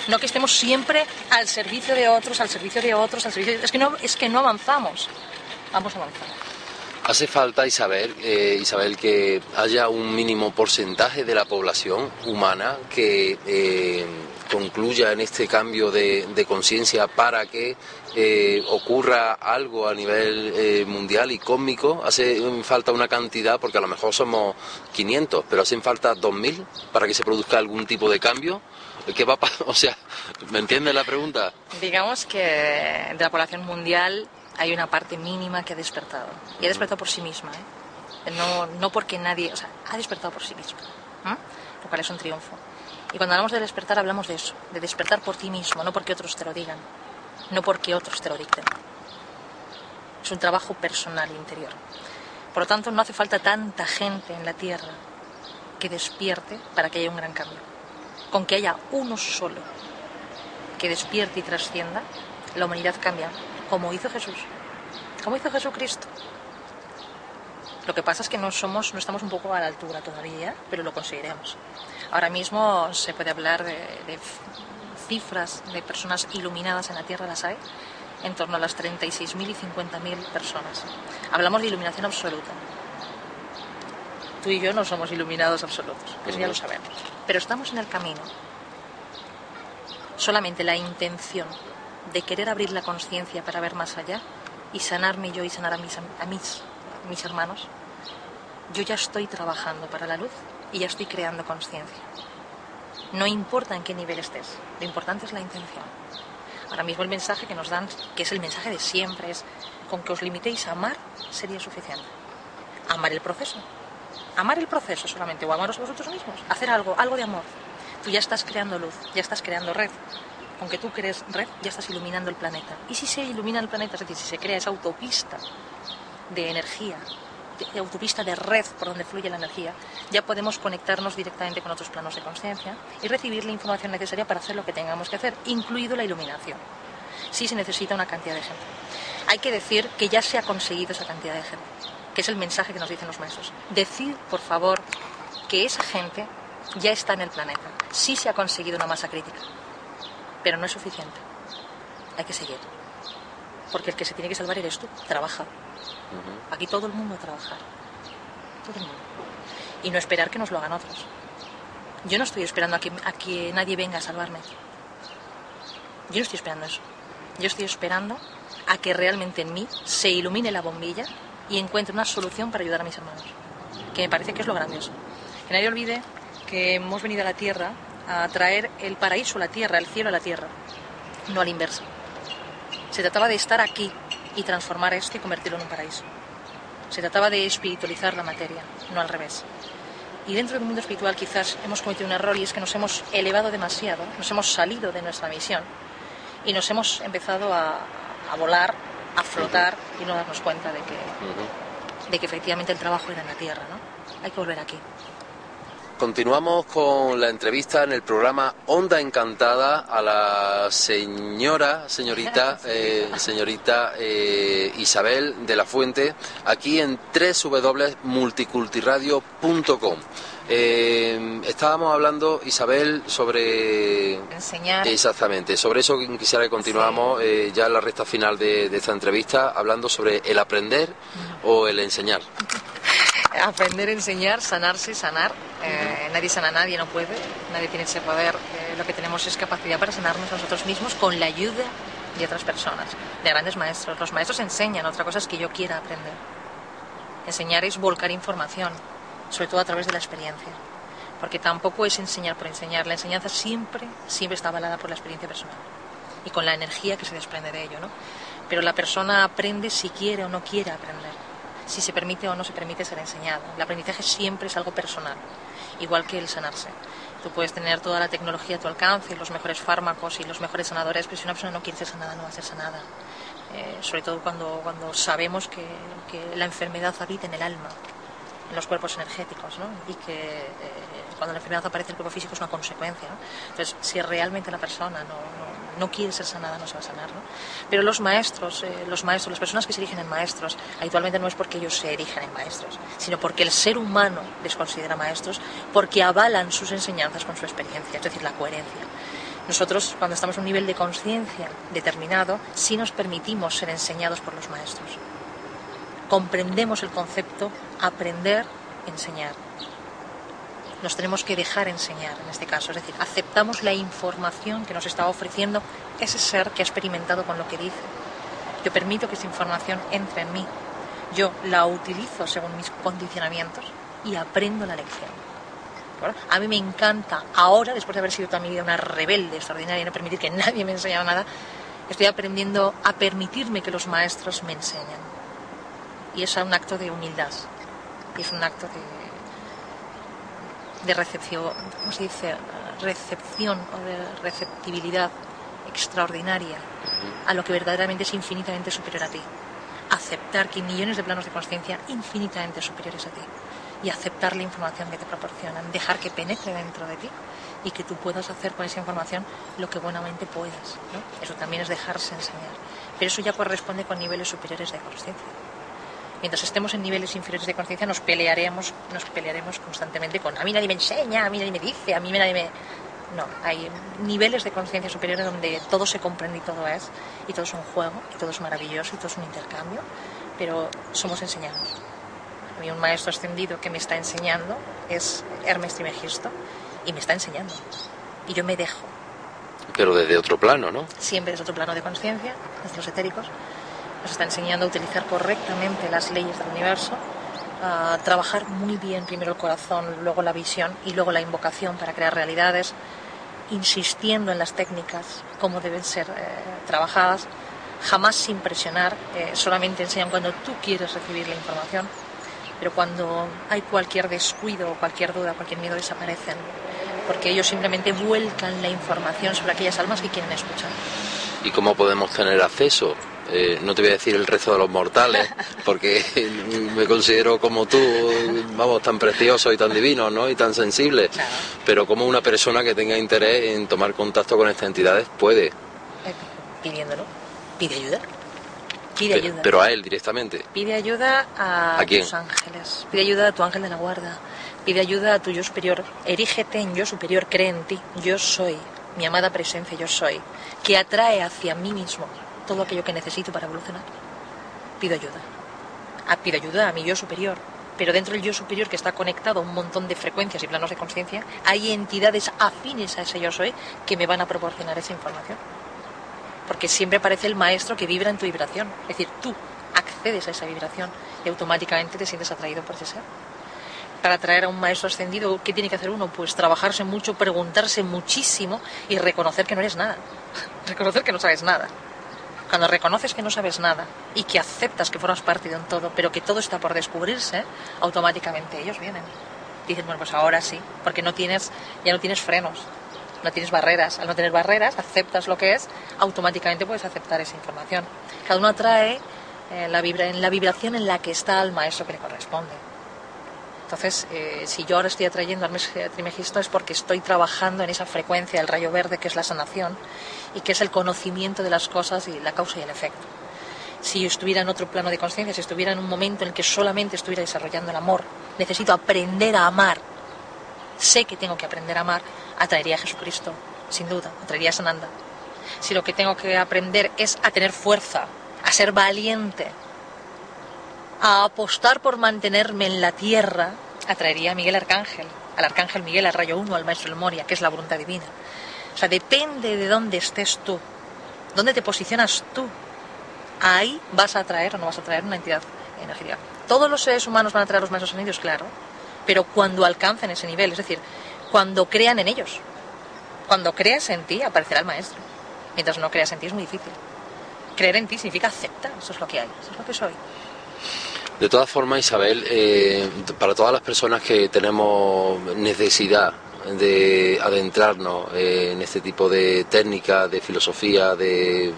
S3: no que estemos siempre al servicio de otros, al servicio de otros, al servicio Es que no, es que no avanzamos vamos a avanzar.
S2: Hace falta, Isabel, eh, Isabel, que haya un mínimo porcentaje de la población humana que eh, concluya en este cambio de, conciencia para que eh, ocurra algo a nivel mundial y cósmico. Hace falta una cantidad, porque a lo mejor somos 500, pero hacen falta 2.000 para que se produzca algún tipo de cambio. ¿Qué va a? O sea, ¿me entiende la pregunta?
S3: Digamos que de la población mundial hay una parte mínima que ha despertado. Y ha despertado por sí misma, ¿eh? no, no porque nadie, o sea, ha despertado por sí misma, lo cual es un triunfo. Y cuando hablamos de despertar hablamos de eso, de despertar por ti mismo, no porque otros te lo digan, no porque otros te lo dicten. Es un trabajo personal interior. Por lo tanto, no hace falta tanta gente en la Tierra que despierte para que haya un gran cambio. Con que haya uno solo que despierte y trascienda, la humanidad cambia como hizo Jesús, como hizo Jesucristo. Lo que pasa es que no somos, no estamos un poco a la altura todavía, pero lo conseguiremos. Ahora mismo se puede hablar de, cifras de personas iluminadas en la Tierra, las hay, en torno a las 36.000 y 50.000 personas. Hablamos de iluminación absoluta. tú y yo no somos iluminados absolutos, eso ya lo sabemos. Pero estamos en el camino. Solamente la intención de querer abrir la conciencia para ver más allá y sanarme yo y sanar a mis, a mis, mis hermanos, yo ya estoy trabajando para la luz y ya estoy creando conciencia. No importa en qué nivel estés, lo importante es la intención. Ahora mismo el mensaje que nos dan, que es el mensaje de siempre, es con que os limitéis a amar sería suficiente. Amar el proceso. Amar el proceso solamente, o amaros vosotros mismos. Hacer algo, algo de amor. Tú ya estás creando luz, ya estás creando red. Aunque tú crees red, ya estás iluminando el planeta. Y si se ilumina el planeta, es decir, si se crea esa autopista de energía, autopista de red por donde fluye la energía, ya podemos conectarnos directamente con otros planos de conciencia y recibir la información necesaria para hacer lo que tengamos que hacer, incluido la iluminación. Sí se necesita una cantidad de gente. Hay que decir que ya se ha conseguido esa cantidad de gente, que es el mensaje que nos dicen los maestros. Decir, por favor, que esa gente ya está en el planeta. Sí se ha conseguido una masa crítica, pero no es suficiente. Hay que seguir. Porque el que se tiene que salvar eres tú. Trabaja. Aquí todo el mundo a trabajar. Todo el mundo. Y no esperar que nos lo hagan otros. Yo no estoy esperando a que, a que nadie venga a salvarme. Yo no estoy esperando eso. Yo estoy esperando a que realmente en mí se ilumine la bombilla y encuentre una solución para ayudar a mis hermanos. Que me parece que es lo grandioso. Que nadie olvide que hemos venido a la tierra a traer el paraíso a la tierra, el cielo a la tierra, no al inverso. Se trataba de estar aquí y transformar esto y convertirlo en un paraíso. Se trataba de espiritualizar la materia, no al revés. Y dentro del mundo espiritual quizás hemos cometido un error y es que nos hemos elevado demasiado, nos hemos salido de nuestra misión y nos hemos empezado a, volar, a flotar y no darnos cuenta de que, de que efectivamente el trabajo era en la tierra. ¿no? Hay que volver aquí.
S2: Continuamos con la entrevista en el programa Onda Encantada a la señora, señorita, eh, señorita eh, Isabel de la Fuente, aquí en www.multicultiradio.com. Eh, estábamos hablando, Isabel, sobre...
S3: Enseñar.
S2: Exactamente, sobre eso quisiera que continuáramos eh, ya en la recta final de, esta entrevista, hablando sobre el aprender o el enseñar
S3: aprender a enseñar, sanarse, sanar. Eh, nadie sana a nadie, no puede. Nadie tiene ese poder. Eh, lo que tenemos es capacidad para sanarnos nosotros mismos con la ayuda de otras personas, de grandes maestros. Los maestros enseñan, otra cosa es que yo quiera aprender. Enseñar es volcar información, sobre todo a través de la experiencia. Porque tampoco es enseñar por enseñar. La enseñanza siempre, siempre está avalada por la experiencia personal y con la energía que se desprende de ello, ¿no? Pero la persona aprende si quiere o no quiere aprender si se permite o no se permite ser enseñado. El aprendizaje siempre es algo personal, igual que el sanarse. Tú puedes tener toda la tecnología a tu alcance, los mejores fármacos y los mejores sanadores, pero si una persona no quiere ser sanada, no va a ser sanada. Eh, sobre todo cuando, cuando sabemos que, que, la enfermedad habita en el alma, los cuerpos energéticos, ¿no? y que eh, cuando la enfermedad aparece el cuerpo físico es una consecuencia. Entonces, si realmente la persona no, no, no, quiere ser sanada, no se va a sanar. ¿no? Pero los maestros, eh, los maestros, las personas que se erigen en maestros, habitualmente no es porque ellos se erijan en maestros, sino porque el ser humano les considera maestros, porque avalan sus enseñanzas con su experiencia, es decir, la coherencia. Nosotros, cuando estamos en un nivel de conciencia determinado, sí nos permitimos ser enseñados por los maestros. Comprendemos el concepto aprender, enseñar nos tenemos que dejar enseñar en este caso, es decir, aceptamos la información que nos está ofreciendo ese ser que ha experimentado con lo que dice. Yo permito que esa información entre en mí, yo la utilizo según mis condicionamientos y aprendo la lección. A mí me encanta ahora, después de haber sido toda mi vida una rebelde extraordinaria y no permitir que nadie me enseñara nada, estoy aprendiendo a permitirme que los maestros me enseñen. Y es un acto de humildad, y es un acto de, de recepción, ¿cómo se dice? recepción o de receptibilidad extraordinaria a lo que verdaderamente es infinitamente superior a ti. Aceptar que millones de planos de conciencia infinitamente superiores a ti y aceptar la información que te proporcionan, dejar que penetre dentro de ti y que tú puedas hacer con esa información lo que buenamente puedas. Eso también es dejarse enseñar. Pero eso ya corresponde con niveles superiores de conciencia mientras estemos en niveles inferiores de conciencia nos pelearemos, nos pelearemos constantemente con a mí nadie me enseña, a mí nadie me dice, a mí nadie me... No, hay niveles de conciencia superiores donde todo se comprende y todo es, y todo es un juego, y todo es maravilloso, y todo es un intercambio, pero somos enseñados. A mí un maestro ascendido que me está enseñando es Hermes Trimegisto y me está enseñando. Y yo me dejo.
S2: Pero desde otro plano, ¿no?
S3: Siempre desde otro plano de conciencia, desde los etéricos. Nos está enseñando a utilizar correctamente las leyes del universo, a trabajar muy bien primero el corazón, luego la visión y luego la invocación para crear realidades, insistiendo en las técnicas, cómo deben ser eh, trabajadas, jamás sin presionar, eh, solamente enseñan cuando tú quieres recibir la información, pero cuando hay cualquier descuido, cualquier duda, cualquier miedo, desaparecen, porque ellos simplemente vuelcan la información sobre aquellas almas que quieren escuchar.
S2: ¿Y cómo podemos tener acceso? Eh, no te voy a decir el rezo de los mortales, porque me considero como tú, vamos, tan precioso y tan divino, ¿no? Y tan sensible. Pero como una persona que tenga interés en tomar contacto con estas entidades puede. Eh,
S3: pidiéndolo. Pide ayuda.
S2: Pide ayuda. Pero a él directamente.
S3: Pide ayuda a, ¿A tus ángeles. Pide ayuda a tu ángel de la guarda. Pide ayuda a tu yo superior. Erígete en yo superior. Cree en ti. Yo soy. Mi amada presencia, yo soy. Que atrae hacia mí mismo todo aquello que necesito para evolucionar. Pido ayuda. Ah, pido ayuda a mi yo superior. Pero dentro del yo superior que está conectado a un montón de frecuencias y planos de conciencia, hay entidades afines a ese yo soy que me van a proporcionar esa información. Porque siempre aparece el maestro que vibra en tu vibración. Es decir, tú accedes a esa vibración y automáticamente te sientes atraído por ese ser. Para atraer a un maestro ascendido, ¿qué tiene que hacer uno? Pues trabajarse mucho, preguntarse muchísimo y reconocer que no eres nada. reconocer que no sabes nada. Cuando reconoces que no sabes nada y que aceptas que formas parte de un todo, pero que todo está por descubrirse, automáticamente ellos vienen. Dicen, bueno, pues ahora sí, porque no tienes, ya no tienes frenos, no tienes barreras. Al no tener barreras, aceptas lo que es, automáticamente puedes aceptar esa información. Cada uno atrae eh, la, vibra, en la vibración en la que está al maestro que le corresponde. Entonces, eh, si yo ahora estoy atrayendo al mes trimegisto es porque estoy trabajando en esa frecuencia del rayo verde que es la sanación y que es el conocimiento de las cosas y la causa y el efecto. Si yo estuviera en otro plano de conciencia, si estuviera en un momento en el que solamente estuviera desarrollando el amor, necesito aprender a amar, sé que tengo que aprender a amar, atraería a Jesucristo, sin duda, atraería a Sananda. Si lo que tengo que aprender es a tener fuerza, a ser valiente, a apostar por mantenerme en la tierra, atraería a Miguel Arcángel, al Arcángel Miguel, al Rayo 1, al Maestro Moria, que es la voluntad divina. O sea, depende de dónde estés tú, dónde te posicionas tú. Ahí vas a atraer o no vas a atraer una entidad energética. Todos los seres humanos van a atraer los maestros ascendidos, claro, pero cuando alcancen ese nivel, es decir, cuando crean en ellos. Cuando creas en ti, aparecerá el maestro. Mientras no creas en ti es muy difícil. Creer en ti significa aceptar, eso es lo que hay, eso es lo que soy.
S2: De todas formas, Isabel, eh, para todas las personas que tenemos necesidad de adentrarnos en este tipo de técnicas, de filosofía, de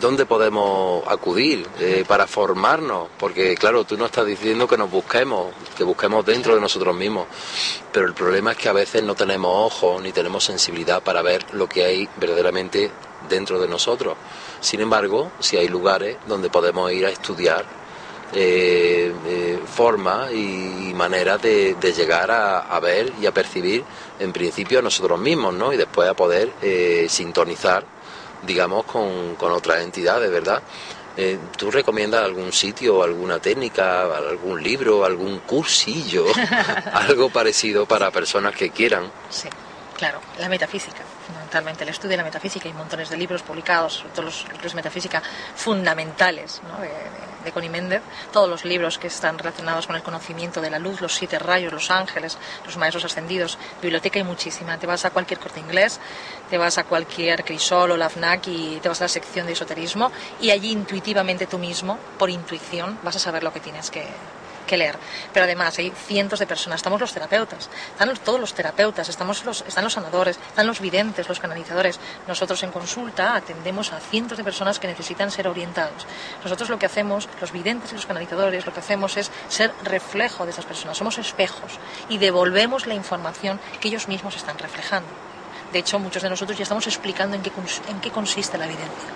S2: dónde podemos acudir eh, para formarnos, porque claro, tú no estás diciendo que nos busquemos, que busquemos dentro de nosotros mismos, pero el problema es que a veces no tenemos ojos ni tenemos sensibilidad para ver lo que hay verdaderamente dentro de nosotros. Sin embargo, si hay lugares donde podemos ir a estudiar eh, eh, formas y maneras de, llegar a, ver y a percibir en principio a nosotros mismos, ¿no? Y después a poder eh, sintonizar, digamos, con, con otras entidades, ¿verdad? ¿Tú recomiendas algún sitio, alguna técnica, algún libro, algún cursillo, algo parecido para personas que quieran?
S3: Sí, claro, la metafísica fundamentalmente el estudio de la metafísica. Hay montones de libros publicados, todos los libros de metafísica fundamentales ¿no? de, de, Connie Méndez, todos los libros que están relacionados con el conocimiento de la luz, los siete rayos, los ángeles, los maestros ascendidos. Biblioteca hay muchísima. Te vas a cualquier corte inglés, te vas a cualquier Crisol o la FNAC y te vas a la sección de esoterismo y allí intuitivamente tú mismo, por intuición, vas a saber lo que tienes que que leer. Pero además hay cientos de personas, estamos los terapeutas, están todos los terapeutas, estamos los, están los sanadores, están los videntes, los canalizadores. Nosotros en consulta atendemos a cientos de personas que necesitan ser orientados. Nosotros lo que hacemos, los videntes y los canalizadores, lo que hacemos es ser reflejo de esas personas, somos espejos y devolvemos la información que ellos mismos están reflejando. De hecho, muchos de nosotros ya estamos explicando en qué, en qué consiste la evidencia.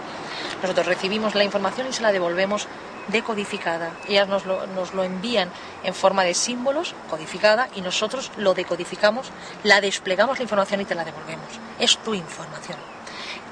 S3: Nosotros recibimos la información y se la devolvemos decodificada. Ellas nos lo, nos lo envían en forma de símbolos, codificada, y nosotros lo decodificamos, la desplegamos la información y te la devolvemos. Es tu información.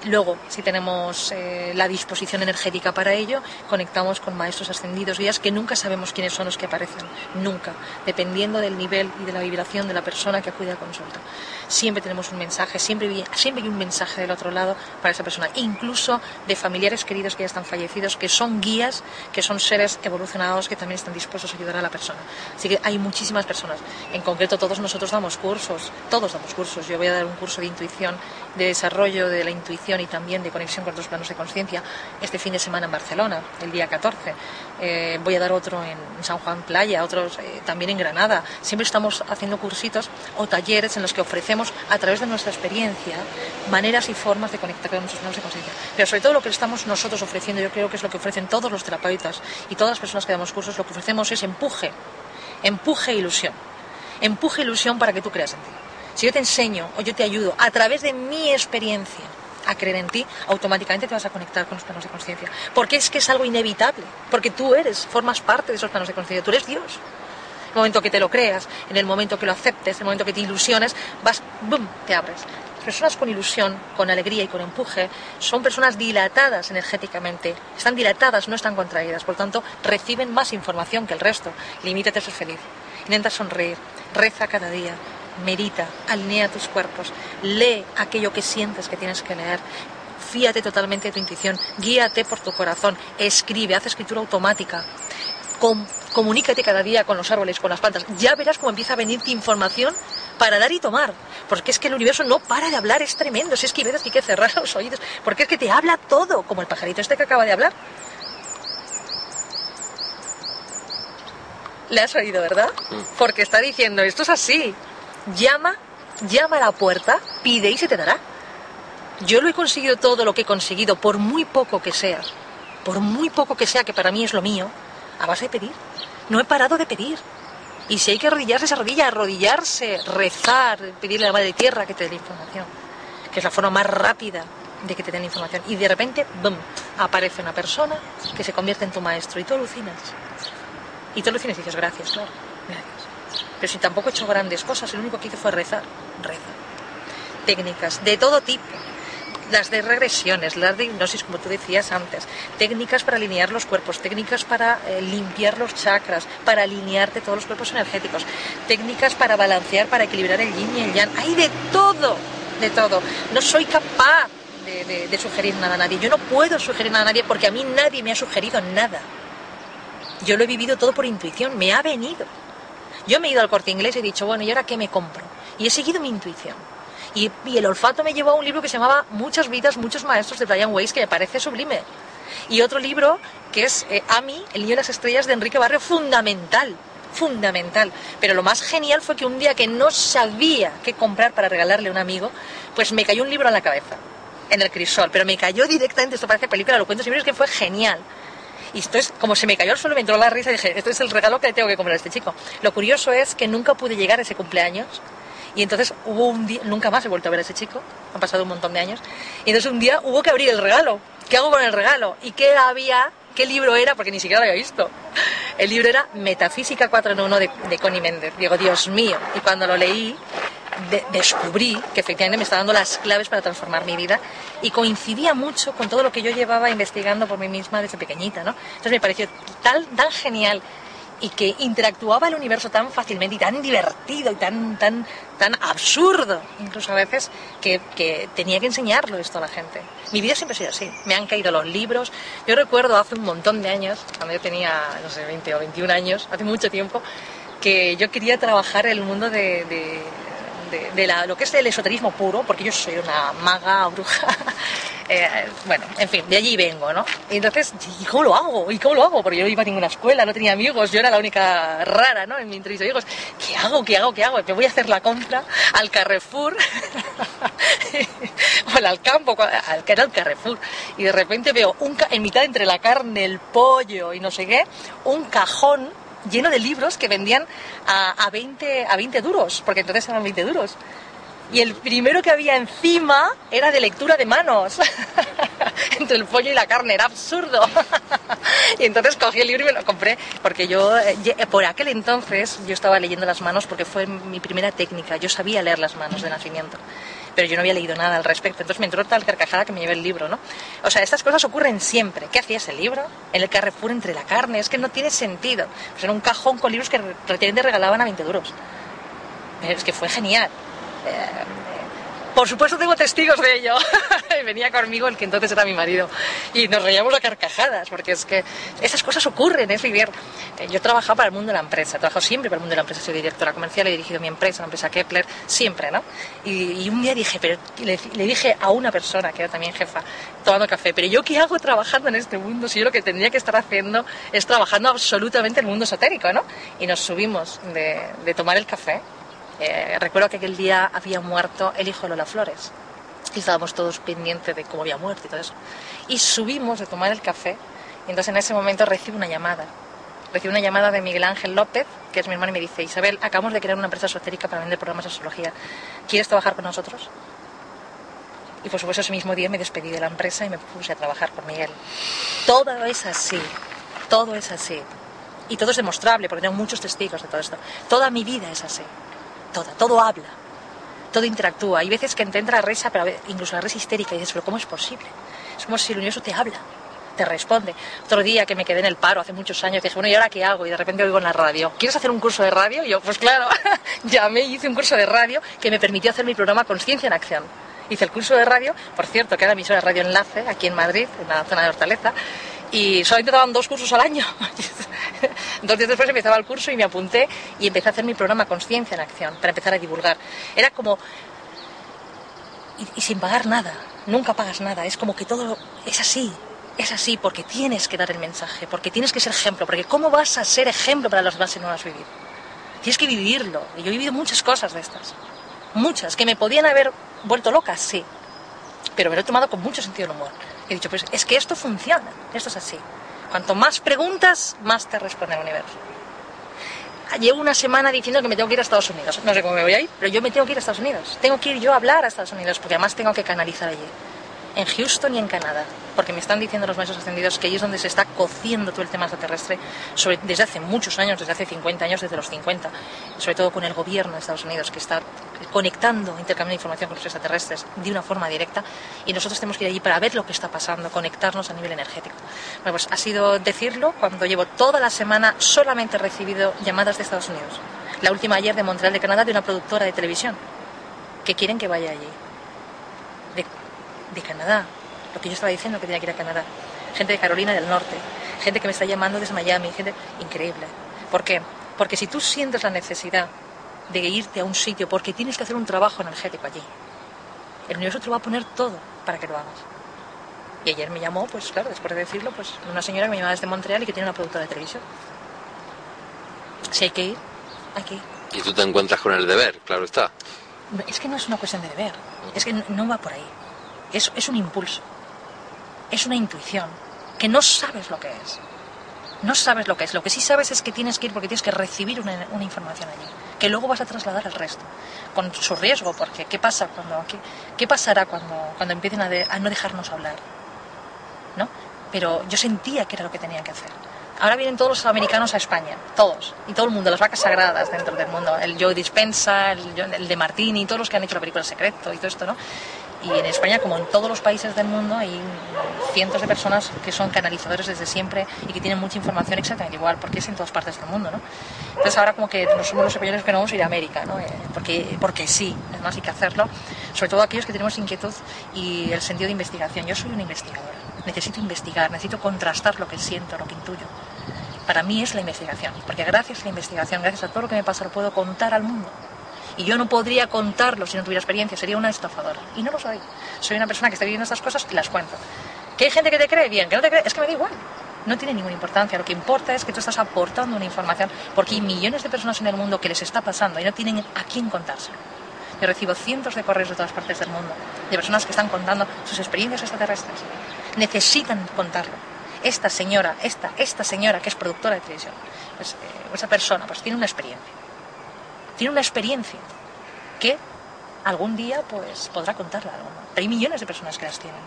S3: Luego, si tenemos eh, la disposición energética para ello, conectamos con maestros ascendidos, guías que nunca sabemos quiénes son los que aparecen, nunca, dependiendo del nivel y de la vibración de la persona que acude a consulta. Siempre tenemos un mensaje, siempre, siempre hay un mensaje del otro lado para esa persona, incluso de familiares queridos que ya están fallecidos, que son guías, que son seres evolucionados que también están dispuestos a ayudar a la persona. Así que hay muchísimas personas. En concreto, todos nosotros damos cursos, todos damos cursos. Yo voy a dar un curso de intuición, de desarrollo de la intuición y también de conexión con otros planos de conciencia este fin de semana en Barcelona, el día 14. Eh, voy a dar otro en San Juan Playa, otros eh, también en Granada. Siempre estamos haciendo cursitos o talleres en los que ofrecemos a través de nuestra experiencia maneras y formas de conectar con nuestros planos de conciencia. Pero sobre todo lo que estamos nosotros ofreciendo, yo creo que es lo que ofrecen todos los terapeutas y todas las personas que damos cursos, lo que ofrecemos es empuje, empuje e ilusión. Empuje e ilusión para que tú creas en ti. Si yo te enseño o yo te ayudo a través de mi experiencia a creer en ti, automáticamente te vas a conectar con los planos de conciencia. Porque es que es algo inevitable, porque tú eres, formas parte de esos planos de conciencia, tú eres Dios. En el momento que te lo creas, en el momento que lo aceptes, en el momento que te ilusiones, vas, ¡bum!, te abres. Personas con ilusión, con alegría y con empuje son personas dilatadas energéticamente. Están dilatadas, no están contraídas. Por tanto, reciben más información que el resto. Limítate a ser feliz. Intenta sonreír. Reza cada día medita, alinea tus cuerpos, lee aquello que sientes que tienes que leer, fíate totalmente de tu intuición, guíate por tu corazón, escribe, haz escritura automática, comunícate cada día con los árboles, con las plantas, ya verás cómo empieza a venirte información para dar y tomar, porque es que el universo no para de hablar, es tremendo, si es que hay veces que hay que cerrar los oídos, porque es que te habla todo, como el pajarito este que acaba de hablar. Le has oído, ¿verdad? Mm. Porque está diciendo, esto es así llama, llama a la puerta, pide y se te dará. Yo lo he conseguido todo lo que he conseguido, por muy poco que sea, por muy poco que sea, que para mí es lo mío, a base de pedir. No he parado de pedir. Y si hay que arrodillarse, se arrodilla, arrodillarse, rezar, pedirle a la madre tierra que te dé la información, que es la forma más rápida de que te den información. Y de repente, ¡bum!, aparece una persona que se convierte en tu maestro y tú alucinas. Y tú alucinas y dices, gracias, claro, gracias. Pero si tampoco he hecho grandes cosas, lo único que hice fue rezar, rezar. Técnicas de todo tipo. Las de regresiones, las de hipnosis, como tú decías antes, técnicas para alinear los cuerpos, técnicas para eh, limpiar los chakras, para alinearte todos los cuerpos energéticos, técnicas para balancear, para equilibrar el yin y el yang. Hay de todo, de todo. No soy capaz de, de sugerir nada a nadie. Yo no puedo sugerir nada a nadie porque a mí nadie me ha sugerido nada. Yo lo he vivido todo por intuición, me ha venido. Yo me he ido al corte inglés y he dicho, bueno, ¿y ahora qué me compro? Y he seguido mi intuición. Y, el olfato me llevó a un libro que se llamaba Muchas vidas, muchos maestros de Brian Weiss, que me parece sublime. Y otro libro que es eh, Ami, El niño de las estrellas de Enrique Barrio, fundamental, fundamental. Pero lo más genial fue que un día que no sabía qué comprar para regalarle a un amigo, pues me cayó un libro en la cabeza, en el crisol, pero me cayó directamente, esto parece película, lo cuento siempre, es que fue genial. Y esto es, como se me cayó al suelo, me entró la risa y dije, esto es el regalo que le tengo que comprar a este chico. Lo curioso es que nunca pude llegar a ese cumpleaños. Y entonces hubo un día, nunca más he vuelto a ver a ese chico, han pasado un montón de años. Y entonces un día hubo que abrir el regalo. ¿Qué hago con el regalo? ¿Y qué había? ¿Qué libro era? Porque ni siquiera lo había visto. El libro era Metafísica 4 en 1 de, de Connie Méndez. Digo, Dios mío. Y cuando lo leí, descubrí que efectivamente me estaba dando las claves para transformar mi vida y coincidía mucho con todo lo que yo llevaba investigando por mí misma desde pequeñita, ¿no? Entonces me pareció tan, tan genial y que interactuaba el universo tan fácilmente y tan divertido y tan, tan, tan absurdo, incluso a veces, que, que, tenía que enseñarlo esto a la gente. Mi vida siempre ha sido así. Me han caído los libros. Yo recuerdo hace un montón de años, cuando yo tenía, no sé, 20 o 21 años, hace mucho tiempo, que yo quería trabajar el mundo de de, lo que es el esoterismo puro, porque yo soy una maga, bruja, eh, bueno, en fin, de allí vengo, ¿no? Y entonces, ¿y cómo lo hago? ¿Y cómo lo hago? Porque yo no iba a ninguna escuela, no tenía amigos, yo era la única rara, ¿no? En mi entrevista amigos, ¿qué hago? ¿Qué hago? ¿Qué hago? Me voy a hacer la compra al Carrefour, o al campo, al que era el Carrefour, y de repente veo un, en mitad entre la carne, el pollo y no sé qué, un cajón lleno de libros que vendían a, a, 20, a 20 duros, porque entonces eran 20 duros. Y el primero que había encima era de lectura de manos, entre el pollo y la carne, era absurdo. y entonces cogí el libro y me lo compré, porque yo, eh, por aquel entonces, yo estaba leyendo las manos porque fue mi primera técnica, yo sabía leer las manos de nacimiento pero yo no había leído nada al respecto. Entonces me entró tal carcajada que me llevé el libro, ¿no? O sea, estas cosas ocurren siempre. ¿Qué hacía ese libro? En el Carrefour entre la carne. Es que no tiene sentido. Pues era un cajón con libros que prácticamente regalaban a 20 duros. Es que fue genial. Eh, por supuesto tengo testigos de ello. Venía conmigo el que entonces era mi marido y nos reíamos a carcajadas porque es que esas cosas ocurren, es vivir. Eh, yo trabajaba para el mundo de la empresa, he trabajado siempre para el mundo de la empresa, soy directora comercial, he dirigido mi empresa, la empresa Kepler, siempre, ¿no? Y, un día dije, pero le, dije a una persona que era también jefa, tomando café, pero yo qué hago trabajando en este mundo si yo lo que tendría que estar haciendo es trabajando absolutamente en el mundo esotérico, ¿no? Y nos subimos de, de tomar el café eh, recuerdo que aquel día había muerto el hijo de Lola Flores y estábamos todos pendientes de cómo había muerto y todo eso. Y subimos de tomar el café y entonces en ese momento recibo una llamada. Recibo una llamada de Miguel Ángel López, que es mi hermano, y me dice, Isabel, acabamos de crear una empresa esotérica para vender programas de astrología. ¿Quieres trabajar con nosotros? Y por supuesto ese mismo día me despedí de la empresa y me puse a trabajar con Miguel. Todo es así, todo es así. Y todo es demostrable, porque tengo muchos testigos de todo esto. Toda mi vida es así todo habla, todo interactúa. Hay veces que entra risa, pero incluso la risa histérica, y dices, pero ¿cómo es posible? Es como si el universo te habla, te responde. Otro día que me quedé en el paro hace muchos años, dije, bueno, ¿y ahora qué hago? Y de repente oigo en la radio, ¿quieres hacer un curso de radio? Y yo, pues claro, llamé y hice un curso de radio que me permitió hacer mi programa Conciencia en Acción. Hice el curso de radio, por cierto, que era emisora Radio Enlace, aquí en Madrid, en la zona de Hortaleza, y solamente daban dos cursos al año. dos días después empezaba el curso y me apunté y empecé a hacer mi programa Conciencia en Acción para empezar a divulgar. Era como... Y, sin pagar nada, nunca pagas nada, es como que todo es así, es así porque tienes que dar el mensaje, porque tienes que ser ejemplo, porque ¿cómo vas a ser ejemplo para los demás si no lo has vivido? Tienes que vivirlo. Y yo he vivido muchas cosas de estas. Muchas, que me podían haber vuelto locas, sí. Pero me lo he tomado con mucho sentido del humor. He dicho, pues es que esto funciona, esto es así. Cuanto más preguntas, más te responde el universo. Llevo una semana diciendo que me tengo que ir a Estados Unidos. No sé cómo me voy a ir, pero yo me tengo que ir a Estados Unidos. Tengo que ir yo a hablar a Estados Unidos, porque además tengo que canalizar allí en Houston y en Canadá, porque me están diciendo los maestros ascendidos que ahí es donde se está cociendo todo el tema extraterrestre desde hace muchos años, desde hace 50 años, desde los 50, sobre todo con el gobierno de Estados Unidos, que está conectando, intercambiando información con los extraterrestres de una forma directa, y nosotros tenemos que ir allí para ver lo que está pasando, conectarnos a nivel energético. Bueno, pues ha sido decirlo cuando llevo toda la semana solamente recibido llamadas de Estados Unidos. La última ayer de Montreal, de Canadá, de una productora de televisión, que quieren que vaya allí de Canadá, lo que yo estaba diciendo que tenía que ir a Canadá, gente de Carolina del Norte, gente que me está llamando desde Miami, gente increíble. ¿Por qué? Porque si tú sientes la necesidad de irte a un sitio porque tienes que hacer un trabajo energético allí, el universo te lo va a poner todo para que lo hagas. Y ayer me llamó, pues claro, después de decirlo, pues una señora que me llama desde Montreal y que tiene una productora de televisión. Si hay que ir, hay que ir.
S2: Y tú te encuentras con el deber, claro está.
S3: Es que no es una cuestión de deber, es que no va por ahí. Es, un impulso, es una intuición, que no sabes lo que es. No sabes lo que es. Lo que sí sabes es que tienes que ir porque tienes que recibir una, información allí, que luego vas a trasladar al resto, con su riesgo, porque ¿qué pasa cuando qué, qué pasará cuando, cuando empiecen a, a no dejarnos hablar? ¿No? Pero yo sentía que era lo que tenía que hacer. Ahora vienen todos los americanos a España, todos, y todo el mundo, las vacas sagradas dentro del mundo, el Joe Dispensa, el, el de Martini, todos los que han hecho la película Secreto y todo esto, ¿no? Y en España, como en todos los países del mundo, hay cientos de personas que son canalizadores desde siempre y que tienen mucha información exactamente igual, porque es en todas partes del mundo, ¿no? Entonces ahora como que no somos los españoles que no vamos a ir a América, ¿no? Eh, porque, porque sí, además hay que hacerlo, sobre todo aquellos que tenemos inquietud y el sentido de investigación. Yo soy una investigadora, necesito investigar, necesito contrastar lo que siento, lo que intuyo. Para mí es la investigación, porque gracias a la investigación, gracias a todo lo que me pasa, lo puedo contar al mundo. Y yo no podría contarlo si no tuviera experiencia, sería una estafadora. Y no lo soy. Soy una persona que está viviendo estas cosas y las cuento. ¿Que hay gente que te cree? Bien, que no te cree, es que me da igual. No tiene ninguna importancia. Lo que importa es que tú estás aportando una información, porque hay millones de personas en el mundo que les está pasando y no tienen a quién contárselo. Yo recibo cientos de correos de todas partes del mundo, de personas que están contando sus experiencias extraterrestres. Necesitan contarlo. Esta señora, esta, esta señora que es productora de televisión, pues, eh, esa persona, pues tiene una experiencia tiene una experiencia que algún día pues podrá contarla. Hay millones de personas que las tienen,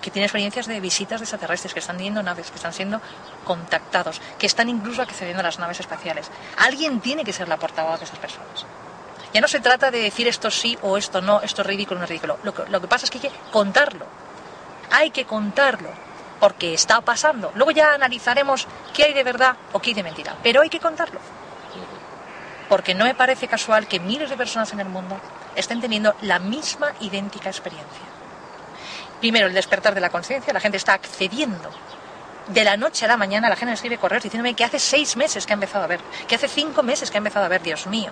S3: que tienen experiencias de visitas de extraterrestres, que están viendo naves, que están siendo contactados, que están incluso accediendo a las naves espaciales. Alguien tiene que ser la portavoz de esas personas. Ya no se trata de decir esto sí o esto no, esto es ridículo o no es ridículo. Lo que, lo que pasa es que hay que contarlo. Hay que contarlo porque está pasando. Luego ya analizaremos qué hay de verdad o qué hay de mentira, pero hay que contarlo. Porque no me parece casual que miles de personas en el mundo estén teniendo la misma idéntica experiencia. Primero, el despertar de la conciencia, la gente está accediendo. De la noche a la mañana la gente escribe correos diciéndome que hace seis meses que ha empezado a ver, que hace cinco meses que ha empezado a ver, Dios mío.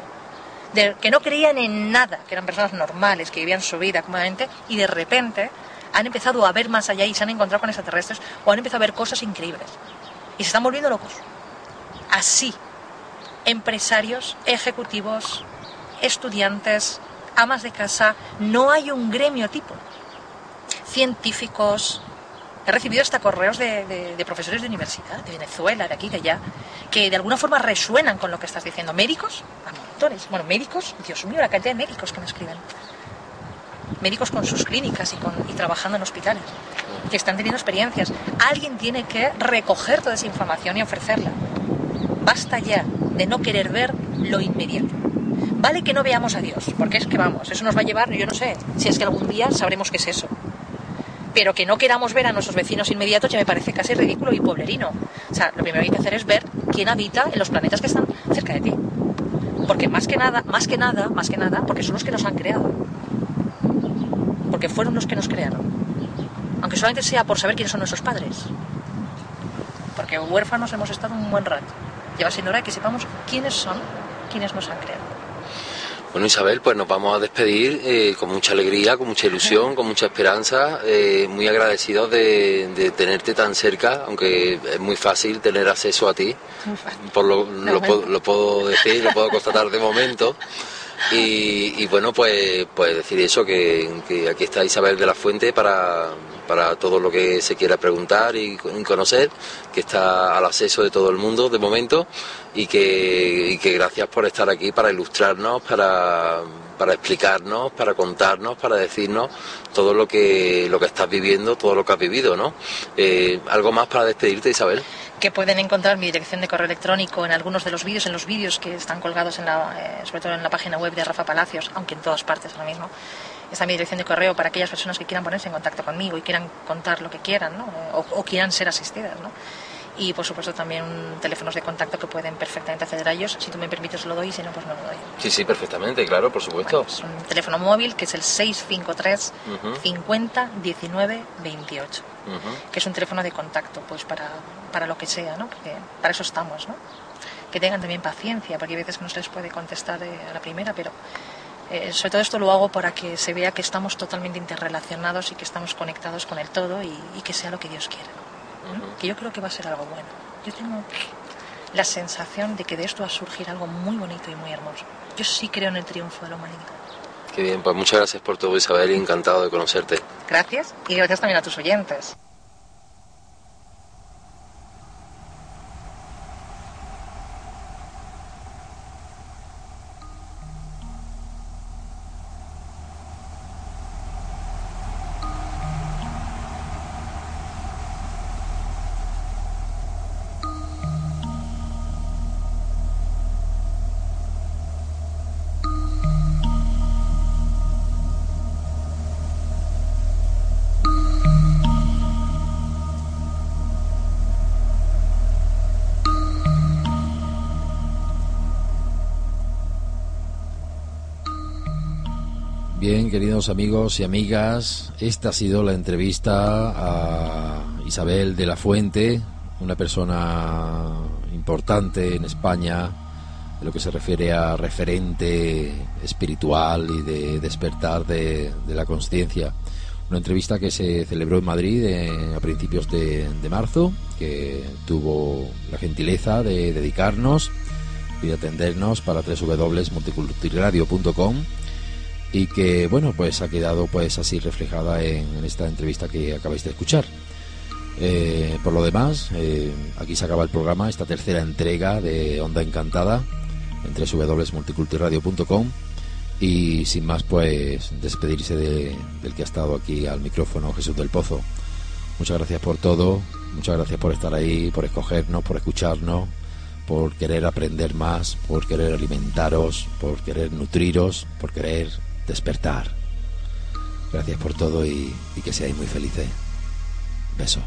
S3: Que no creían en nada, que eran personas normales, que vivían su vida cómodamente, y de repente han empezado a ver más allá y se han encontrado con extraterrestres o han empezado a ver cosas increíbles. Y se están volviendo locos. Así, empresarios, ejecutivos, estudiantes, amas de casa, no hay un gremio tipo. Científicos, he recibido hasta correos de, profesores de universidad, de Venezuela, de aquí, de allá, que de alguna forma resuenan con lo que estás diciendo. Médicos, a montones. Bueno, médicos, Dios mío, la cantidad de médicos que me escriben médicos con sus clínicas y, y trabajando en hospitales, que están teniendo experiencias. Alguien tiene que recoger toda esa información y ofrecerla. Basta ya de no querer ver lo inmediato. Vale que no veamos a Dios, porque es que vamos, eso nos va a llevar, yo no sé, si es que algún día sabremos qué es eso. Pero que no queramos ver a nuestros vecinos inmediatos ya me parece casi ridículo y pueblerino. O sea, lo primero que hay que hacer es ver quién habita en los planetas que están cerca de ti. Porque más que nada, más que nada, más que nada, porque son los que nos han creado porque fueron los que nos crearon. Aunque solamente sea por saber quiénes son nuestros padres. Porque huérfanos hemos estado un buen rato. Lleva siendo hora de que sepamos quiénes son quienes nos han creado.
S2: Bueno, Isabel, pues nos vamos a despedir eh, con mucha alegría, con mucha ilusión, con mucha esperanza, eh, muy agradecidos de, tenerte tan cerca, aunque es muy fácil tener acceso a ti, por lo, lo, puedo, lo puedo decir, lo puedo constatar de momento. Y, bueno, pues, pues decir eso, que, aquí está Isabel de la Fuente para, para todo lo que se quiera preguntar y, conocer, que está al acceso de todo el mundo de momento y que, y que gracias por estar aquí para ilustrarnos, para, para explicarnos, para contarnos, para decirnos todo lo que, lo que estás viviendo, todo lo que has vivido, ¿no? Eh, ¿Algo más para despedirte, Isabel?
S3: que pueden encontrar mi dirección de correo electrónico en algunos de los vídeos, en los vídeos que están colgados en la, eh, sobre todo en la página web de Rafa Palacios, aunque en todas partes ahora mismo. Está mi dirección de correo para aquellas personas que quieran ponerse en contacto conmigo y quieran contar lo que quieran, ¿no? o, o, quieran ser asistidas. ¿no? y por supuesto también teléfonos de contacto que pueden perfectamente acceder a ellos. Si tú me permites lo doy, si no, pues no lo doy.
S2: Sí, sí, perfectamente, claro, por supuesto.
S3: es un teléfono móvil que es el 653 50 19 28, que es un teléfono de contacto pues para, para lo que sea, ¿no? Porque para eso estamos, ¿no? Que tengan también paciencia, porque hay veces que no se les puede contestar eh, a la primera, pero eh, sobre todo esto lo hago para que se vea que estamos totalmente interrelacionados y que estamos conectados con el todo y, y que sea lo que Dios quiera que yo creo que va a ser algo bueno. Yo tengo la sensación de que de esto va a surgir algo muy bonito y muy hermoso. Yo sí creo en el triunfo de la humanidad.
S2: Qué bien, pues muchas gracias por todo Isabel encantado de conocerte.
S3: Gracias y gracias también a tus oyentes.
S1: Bien, queridos amigos y amigas, esta ha sido la entrevista a Isabel de la Fuente, una persona importante en España en lo que se refiere a referente espiritual y de despertar de, la conciencia. Una entrevista que se celebró en Madrid a principios de, de, marzo, que tuvo la gentileza de dedicarnos y de atendernos para www.multiculturaladio.com y que bueno pues ha quedado pues así reflejada en, esta entrevista que acabáis de escuchar. Eh, por lo demás eh, aquí se acaba el programa esta tercera entrega de Onda Encantada entre www.multiculturradio.com y sin más pues despedirse del que ha estado aquí al micrófono Jesús del Pozo. Muchas gracias por todo muchas gracias por estar ahí por escogernos por escucharnos por querer aprender más, por querer alimentaros, por querer nutriros, por querer despertar. Gracias por todo y, que seáis muy felices. Beso.